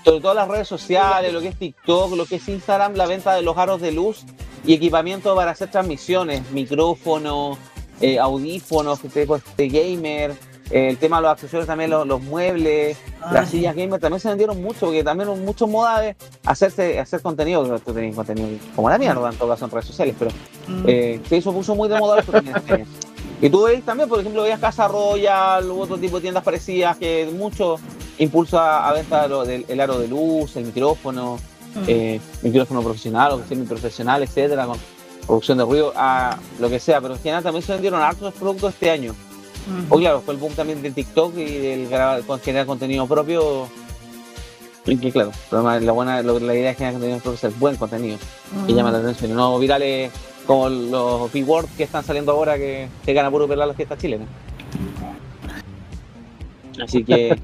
[SPEAKER 3] sobre todo las redes sociales, lo que es TikTok, lo que es Instagram, la venta de los aros de luz y equipamiento para hacer transmisiones, micrófonos, eh, audífonos, este, de gamer, eh, el tema de los accesorios también, los, los muebles,
[SPEAKER 6] Ah,
[SPEAKER 3] las
[SPEAKER 6] sí.
[SPEAKER 3] sillas gamer también se vendieron mucho, porque también hubo muchos modas de hacerse, hacer contenido, que tú tenés contenido como la mierda en todo caso en redes sociales, pero
[SPEAKER 6] Mm.
[SPEAKER 3] eh, se hizo, puso muy de moda eso también [laughs] este. Y tú veis también, por ejemplo, veías Casa Royal, u otro tipo de tiendas parecidas que mucho impulsa a venta del el aro de luz, el micrófono,
[SPEAKER 6] Mm.
[SPEAKER 3] eh, micrófono profesional o semiprofesional, etcétera, con producción de ruido, a lo que sea, pero en general también se vendieron hartos productos este año.
[SPEAKER 6] Mm.
[SPEAKER 3] O claro, fue el boom también del TikTok y del generar contenido propio. Y que claro, la buena, la idea es generar contenido propio es el buen contenido que
[SPEAKER 6] Mm.
[SPEAKER 3] llama la atención, y no virales como los Big World que están saliendo ahora que se gana puro pelar las fiestas chilenas. Así que,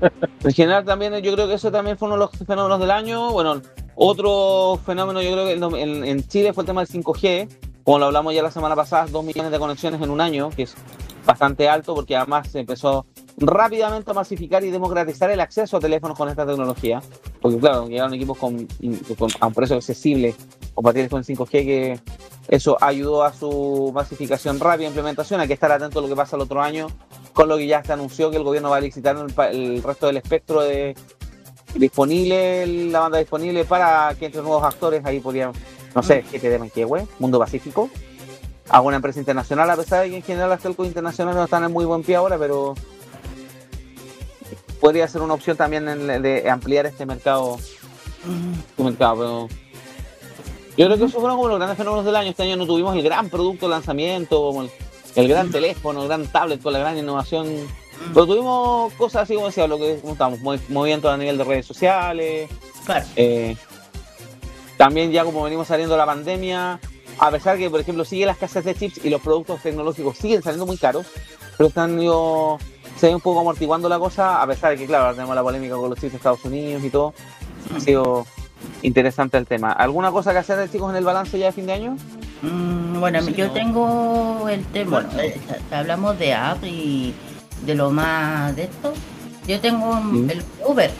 [SPEAKER 3] en general también yo creo que eso también fue uno de los fenómenos del año. Bueno, otro fenómeno yo creo que en, en Chile fue el tema del 5G, como lo hablamos ya la semana pasada, 2 millones de conexiones en un año, que es bastante alto porque además se empezó rápidamente a masificar y democratizar el acceso a teléfonos con esta tecnología. Porque claro, llegaron equipos con, a un precio accesible compatibles con el 5G que eso ayudó a su masificación rápida implementación. Hay que estar atento a lo que pasa el otro año, con lo que ya se anunció que el gobierno va a licitar el, resto del espectro de disponible, la banda disponible para que entre nuevos actores ahí podrían, no sé, qué te Mundo Pacífico, alguna empresa internacional, a pesar de que en general las telcos internacionales no están en muy buen pie ahora, pero podría ser una opción también de ampliar este mercado. Este mercado, pero yo creo que esos fueron como los grandes fenómenos del año. Este año no tuvimos el gran producto de lanzamiento, el, gran teléfono, el gran tablet con la gran innovación. Pero tuvimos cosas así como decía, lo que estamos, movimientos a nivel de redes sociales. Eh, también ya como venimos saliendo de la pandemia, a pesar que, por ejemplo, sigue las casas de chips y los productos tecnológicos siguen saliendo muy caros, pero están yo, se un poco amortiguando la cosa, a pesar de que, claro, tenemos la polémica con los chips de Estados Unidos y todo. Ha sido interesante el tema. ¿Alguna cosa que hacer, chicos, en el balance ya de fin de año?
[SPEAKER 6] Mm, bueno, yo tengo el tema. Bueno, eh, hablamos de app y de lo más de esto. Yo tengo el Uber,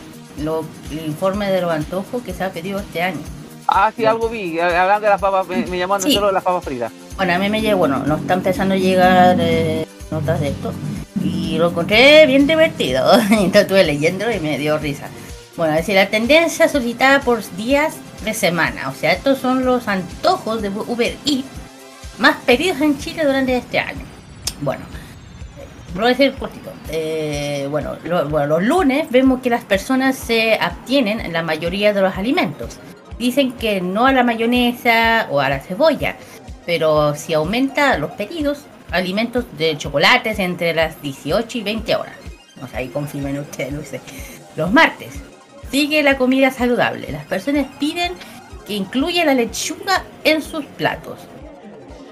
[SPEAKER 6] lo, el informe de los antojos que se ha pedido este año.
[SPEAKER 3] Ah, sí, algo vi. Hablando de las papas, me, me llamó solo de las papas fritas.
[SPEAKER 6] Bueno, a mí me llegó, bueno, nos está empezando a llegar eh, notas de esto. Y lo encontré bien divertido. [laughs] Entonces estuve leyendo y me dio risa. Bueno, es decir, la tendencia solicitada por días de semana. O sea, estos son los antojos de Uber Eats más pedidos en Chile durante este año. Bueno, voy a decir cortito. Eh, bueno, los lunes vemos que las personas se abstienen en la mayoría de los alimentos. Dicen que no a la mayonesa o a la cebolla, pero si aumenta los pedidos, alimentos de chocolates entre las 18 y 20 horas. O ahí confirmen ustedes. Los martes, Sigue la comida saludable. Las personas piden que incluya la lechuga en sus platos.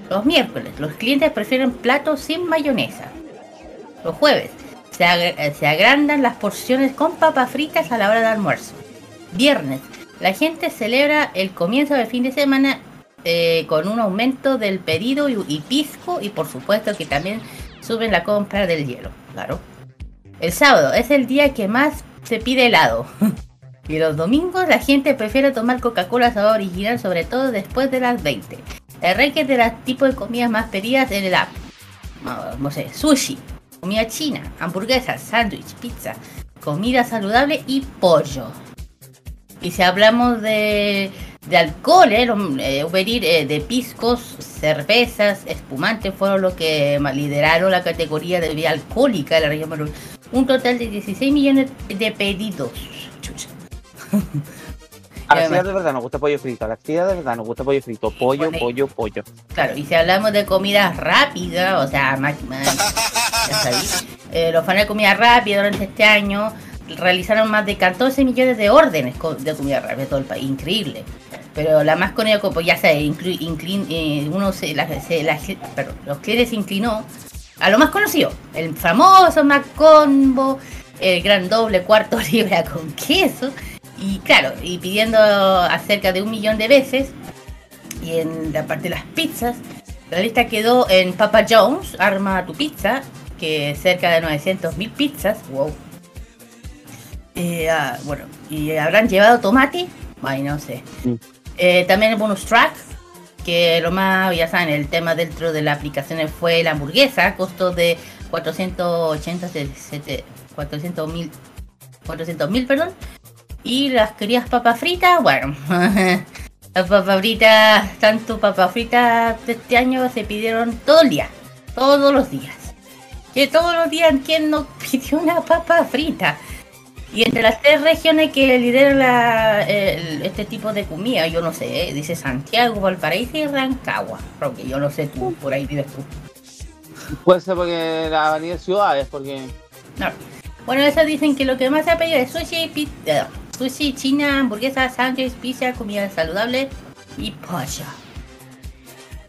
[SPEAKER 6] Los miércoles, los clientes prefieren platos sin mayonesa. Los jueves, se, agrandan las porciones con papas fritas a la hora de almuerzo. Viernes, la gente celebra el comienzo del fin de semana eh, con un aumento del pedido y, pisco y por supuesto que también suben la compra del hielo, claro. El sábado es el día que más se pide helado. [laughs] y los domingos la gente prefiere tomar Coca-Cola sabor original, sobre todo después de las 20. El ranking de los tipos de comidas más pedidas en el app. No, sé, sushi, comida china, hamburguesas, sándwich, pizza, comida saludable y pollo. Y si hablamos de, de alcohol, eh, eh, eh, de piscos, cervezas, espumantes fueron los que lideraron la categoría de bebida alcohólica de la región Un total de 16 millones de pedidos.
[SPEAKER 3] A la [laughs] actividad de verdad nos gusta pollo frito. A la actividad de verdad nos gusta pollo frito. Pollo, pollo, pollo.
[SPEAKER 6] Claro, y si hablamos de comida rápida, o sea, más, [laughs] eh, los fanes de comida rápida durante este año realizaron más de 14 millones de órdenes de comida rápida en todo el país. Increíble. Pero la más conocida, ya se inclin, eh, uno se, la, los clientes se inclinó a lo más conocido, el famoso Macombo, el gran doble cuarto [laughs] libra con queso y claro, y pidiendo acerca de un millón de veces. Y en la parte de las pizzas, la lista quedó en Papa Jones, Arma tu Pizza, que cerca de 900 mil pizzas. Wow. Eh, ah, bueno, y habrán llevado tomate. Ay, no sé. Mm. Eh, también el bonus track, que lo más, ya saben, el tema dentro de la aplicación fue la hamburguesa, costo de 480, 400 mil, 400 mil, perdón, y las queridas papas fritas, bueno, [laughs] las papas fritas, tanto papas fritas este año se pidieron todo el día, todos los días. Que todos los días, ¿quién no [laughs] pidió una papa frita? Y entre las tres regiones que lideran la, este tipo de comida, yo no sé, ¿eh? dice Santiago, Valparaíso y Rancagua. Porque yo no sé tú, por ahí vives tú.
[SPEAKER 3] Puede ser porque la avenida ciudades, porque.
[SPEAKER 6] No. Bueno, eso dicen que lo que más se ha pedido es sushi y pizza sushi, china, hamburguesa, sándwich, pizza, comida saludable y pollo.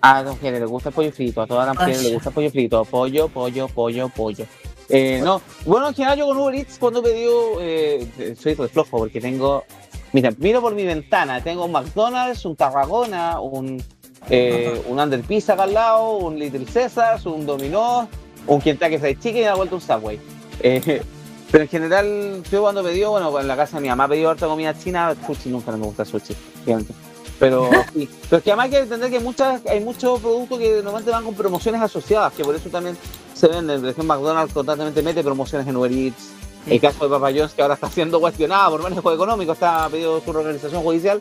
[SPEAKER 3] A las mujeres les gusta el pollo frito, a todas las mujeres les gusta el pollo frito, pollo, pollo, pollo, pollo. Eh, no, bueno, en general yo con Uber Eats cuando pedí, eh, soy de flojo porque tengo, mira, miro por mi ventana, tengo un McDonald's, un Tarragona, un, eh, un Under Pizza acá al lado, un Little Caesars, un Domino's, un Kentucky Fried Chicken y a la vuelta un Subway. Eh, pero en general, yo cuando pedí, bueno, en la casa de mi mamá pedí harta comida china, sushi nunca no me gusta sushi, fíjate. Pero, sí. pero es que además hay que entender que muchas, hay muchos productos que normalmente van con promociones asociadas, que por eso también se venden. Por ejemplo, McDonald's constantemente mete promociones en Uber Eats. El caso de Papa John's, que ahora está siendo cuestionado por manejo económico, está pedido su organización judicial,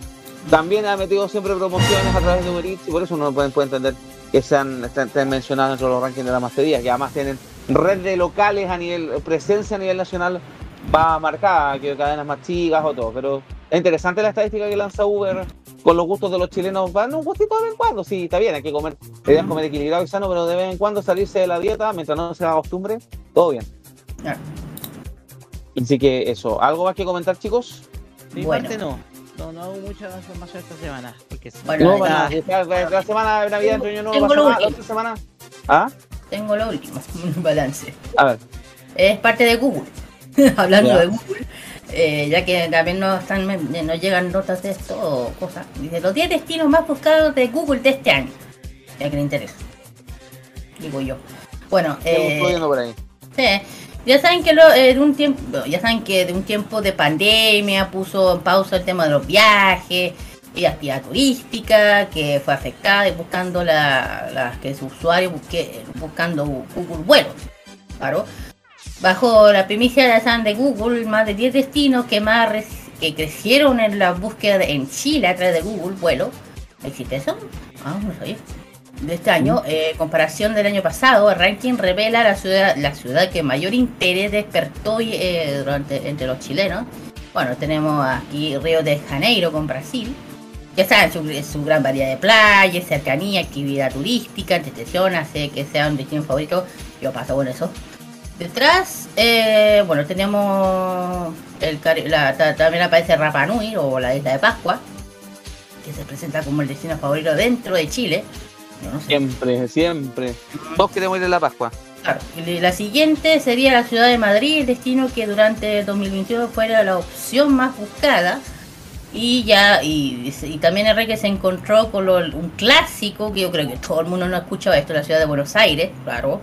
[SPEAKER 3] también ha metido siempre promociones a través de Uber Eats y por eso uno puede, puede entender que sean estén mencionados dentro de los rankings de la mastería, que además tienen red de locales a nivel, presencia a nivel nacional va marcada, que cadenas más chicas o todo, pero es interesante la estadística que lanza Uber con los gustos de los chilenos. Van un gustito de vez en cuando, sí, está bien, hay que comer, la idea es comer equilibrado y sano, pero de vez en cuando salirse de la dieta, mientras no se haga costumbre, todo bien.
[SPEAKER 6] Claro.
[SPEAKER 3] Así que eso, ¿algo más que comentar, chicos?
[SPEAKER 4] Mi
[SPEAKER 6] Bueno.
[SPEAKER 4] parte no. No, no hago mucha información esta semana. Porque
[SPEAKER 6] Bueno,
[SPEAKER 3] No, para nada. La semana de Navidad, entre año nuevo,
[SPEAKER 6] Tengo
[SPEAKER 3] la
[SPEAKER 6] lo
[SPEAKER 3] semana- la otra semana. ¿Ah?
[SPEAKER 6] Tengo lo último, [laughs] un balance.
[SPEAKER 3] A ver.
[SPEAKER 6] Es parte de Google. [laughs] Hablando de Google, eh, ya que también nos, están, nos llegan notas de esto o cosas. Dice, los 10 destinos más buscados de Google de este año. Ya que le interesa. Digo yo. Bueno, eh,
[SPEAKER 3] por ahí.
[SPEAKER 6] Ya saben que lo, eh, de un tiempo, ya saben que de un tiempo de pandemia puso en pausa el tema de los viajes y la actividad turística que fue afectada y buscando la, la- que su usuario busque, buscando Google vuelos. Claro. Bajo la primicia ya saben, de Google, más de 10 destinos que más res- que crecieron en la búsqueda de- en Chile a través de Google vuelo. ¿Existe eso? Ah, no sabía de este año, eh, comparación del año pasado, el ranking revela la ciudad, la ciudad que mayor interés despertó eh, durante, entre los chilenos. Bueno, tenemos aquí Río de Janeiro con Brasil. Ya saben, su, su gran variedad de playas, cercanía, actividad turística, entretención, hace que sea un destino favorito. Yo paso con eso. Detrás, eh, bueno, tenemos el, la- ta- también aparece Rapa Nui o la isla de Pascua, que se presenta como el destino favorito dentro de Chile. Yo no sé.
[SPEAKER 3] Siempre, siempre. Todos queremos ir a la Pascua.
[SPEAKER 6] Claro, la siguiente sería la ciudad de Madrid, el destino que durante el 2021 fuera la opción más buscada. Y ya, y, y también Enrique se encontró con lo- un clásico que yo creo que todo el mundo no ha escuchado esto, la ciudad de Buenos Aires, claro.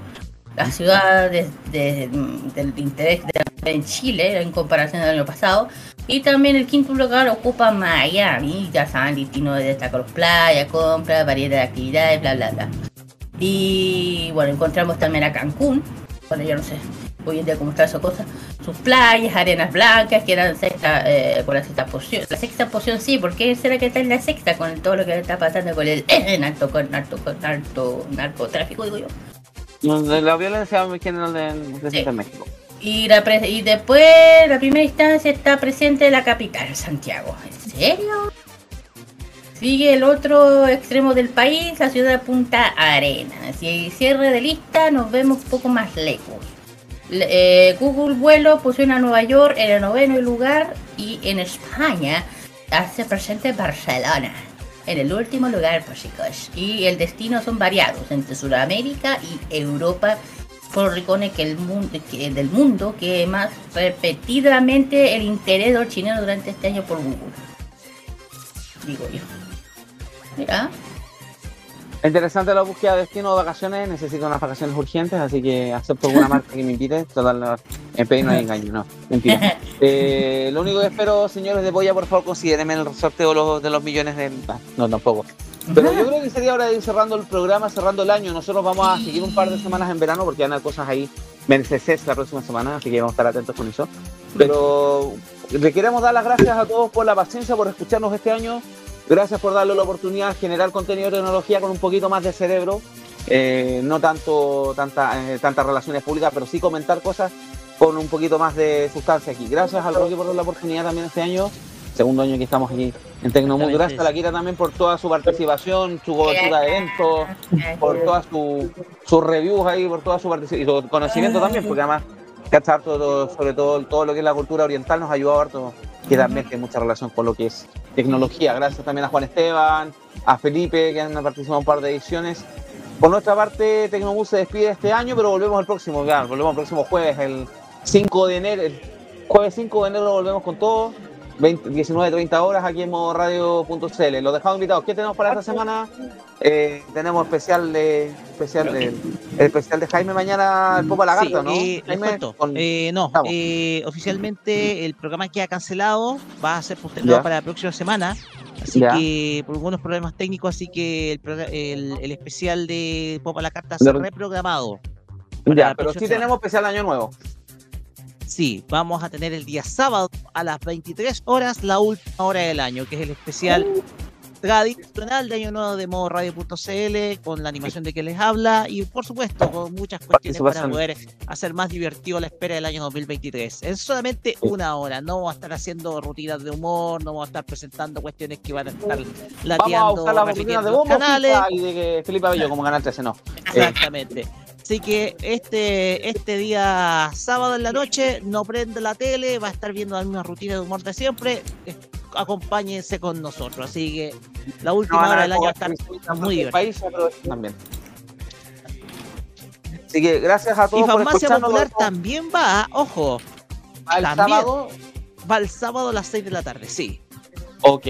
[SPEAKER 6] La ciudad de- de- del interés de- en Chile en comparación al año pasado. Y también el quinto lugar ocupa Miami, ya saben, destino de destacar playas, compras, variedad de actividades, bla, bla, bla. Y bueno, encontramos también a Cancún. Bueno, yo no sé hoy en día cómo está esa cosa. Sus playas, arenas blancas, que eran sexta, eh, con la sexta posición. La sexta posición sí, ¿por qué será que está en la sexta con todo lo que está pasando con el eh, narco, narco, narco, narcotráfico, digo yo?
[SPEAKER 3] La violencia general de, de
[SPEAKER 6] Sí.
[SPEAKER 3] México.
[SPEAKER 6] Y, la pre- y después, la primera instancia está presente en la capital, Santiago. ¿En serio? Sigue el otro extremo del país, la ciudad de Punta Arenas. Y cierre de lista, nos vemos un poco más lejos. Le- eh, Google Vuelo posiciona a Nueva York en el noveno lugar y en España hace presente Barcelona. En el último lugar, pues chicos. Y el destino son variados entre Sudamérica y Europa por rincones que el mundo, que, del mundo que más repetidamente el interés de los chilenos durante este año por Google. Digo yo. Mira,
[SPEAKER 3] Interesante la búsqueda de destino de vacaciones. Necesito unas vacaciones urgentes, así que acepto alguna marca que me invite. Total, en pedir no hay engaño, no. Mentira. [laughs] Eh, lo único que espero, señores de Boya, por favor, considérenme en el sorteo de los, de los millones de. ah, no, tampoco. Pero yo creo que sería hora de ir cerrando el programa, cerrando el año. Nosotros vamos a seguir un par de semanas en verano porque van a haber cosas ahí. Mercedes la próxima semana, así que vamos a estar atentos con eso. Pero le queremos dar las gracias a todos por la paciencia, por escucharnos este año. Gracias por darle la oportunidad de generar contenido de tecnología con un poquito más de cerebro. Eh, no tanto tanta, eh, tantas relaciones públicas, pero sí comentar cosas con un poquito más de sustancia aquí. Gracias al Rocky por dar la oportunidad también este año. Segundo año que estamos aquí en Tecnomundo. Gracias a la Kira también por toda su participación, su cobertura de eventos, por todas sus reviews ahí, por toda su participación y su conocimiento también, porque además cacha harto todo- sobre todo todo lo que es la cultura oriental nos ha ayudado harto, que también tiene mucha relación con lo que es tecnología. Gracias también a Juan Esteban, a Felipe, que han participado en un par de ediciones. Por nuestra parte, Tecnomus se despide este año, pero volvemos el próximo, volvemos el próximo jueves, el 5 de enero. El jueves 5 de enero volvemos con todo. 19-30 horas aquí en modo radio.cl. Los dejamos invitados. ¿Qué tenemos para esta semana? Eh, tenemos especial de especial de, especial de Jaime mañana el Popa Lagarto, ¿no?
[SPEAKER 4] Eh, eh, no, eh, oficialmente el programa queda cancelado, va a ser postergado para la próxima semana. Así que por algunos problemas técnicos, así que el, el, especial de Popa la Carta se ha reprogramado.
[SPEAKER 3] Ya, pero sí tenemos especial Año Nuevo.
[SPEAKER 4] Sí, vamos a tener el día sábado a las 23 horas, la última hora del año, que es el especial tradicional de Año Nuevo de modo radio.cl con la animación de que les habla y por supuesto con muchas cuestiones para poder hacer más divertido la espera del año 2023. En solamente una hora, no vamos a estar haciendo rutinas de humor, no vamos a estar presentando cuestiones que van a estar lateando,
[SPEAKER 3] vamos a usar de canales. y de Felipe Abello como canal 13, no.
[SPEAKER 4] Exactamente. Así que este, este día sábado en la noche no prende la tele, va a estar viendo la misma rutina de humor de siempre. Acompáñense con nosotros. Así que la última hora del año va a estar muy divertida.
[SPEAKER 3] también. Así que gracias a todos.
[SPEAKER 4] Y Farmacia Popular también va, ojo.
[SPEAKER 3] ¿Va el sábado?
[SPEAKER 4] Va el sábado a las 6 de la tarde, sí.
[SPEAKER 3] Ok,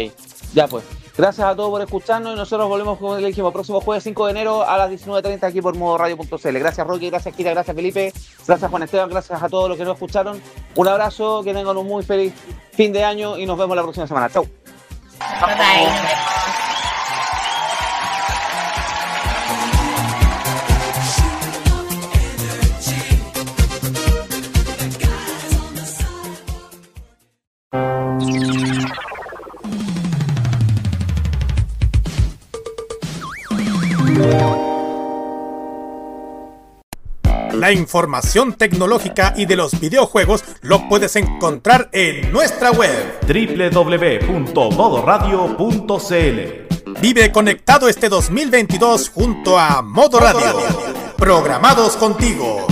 [SPEAKER 3] ya pues. Gracias a todos por escucharnos y nosotros volvemos, como le dijimos, próximo jueves 5 de enero a las 19.30 aquí por modo radio.cl. Gracias Rocky, gracias Kira, gracias Felipe, gracias Juan Esteban, gracias a todos los que nos escucharon. Un abrazo, que tengan un muy feliz fin de año y nos vemos la próxima semana. Chau.
[SPEAKER 1] La información tecnológica y de los videojuegos lo puedes encontrar en nuestra web
[SPEAKER 2] www.modoradio.cl.
[SPEAKER 1] Vive conectado este 2022 junto a Modo Radio. Programados contigo.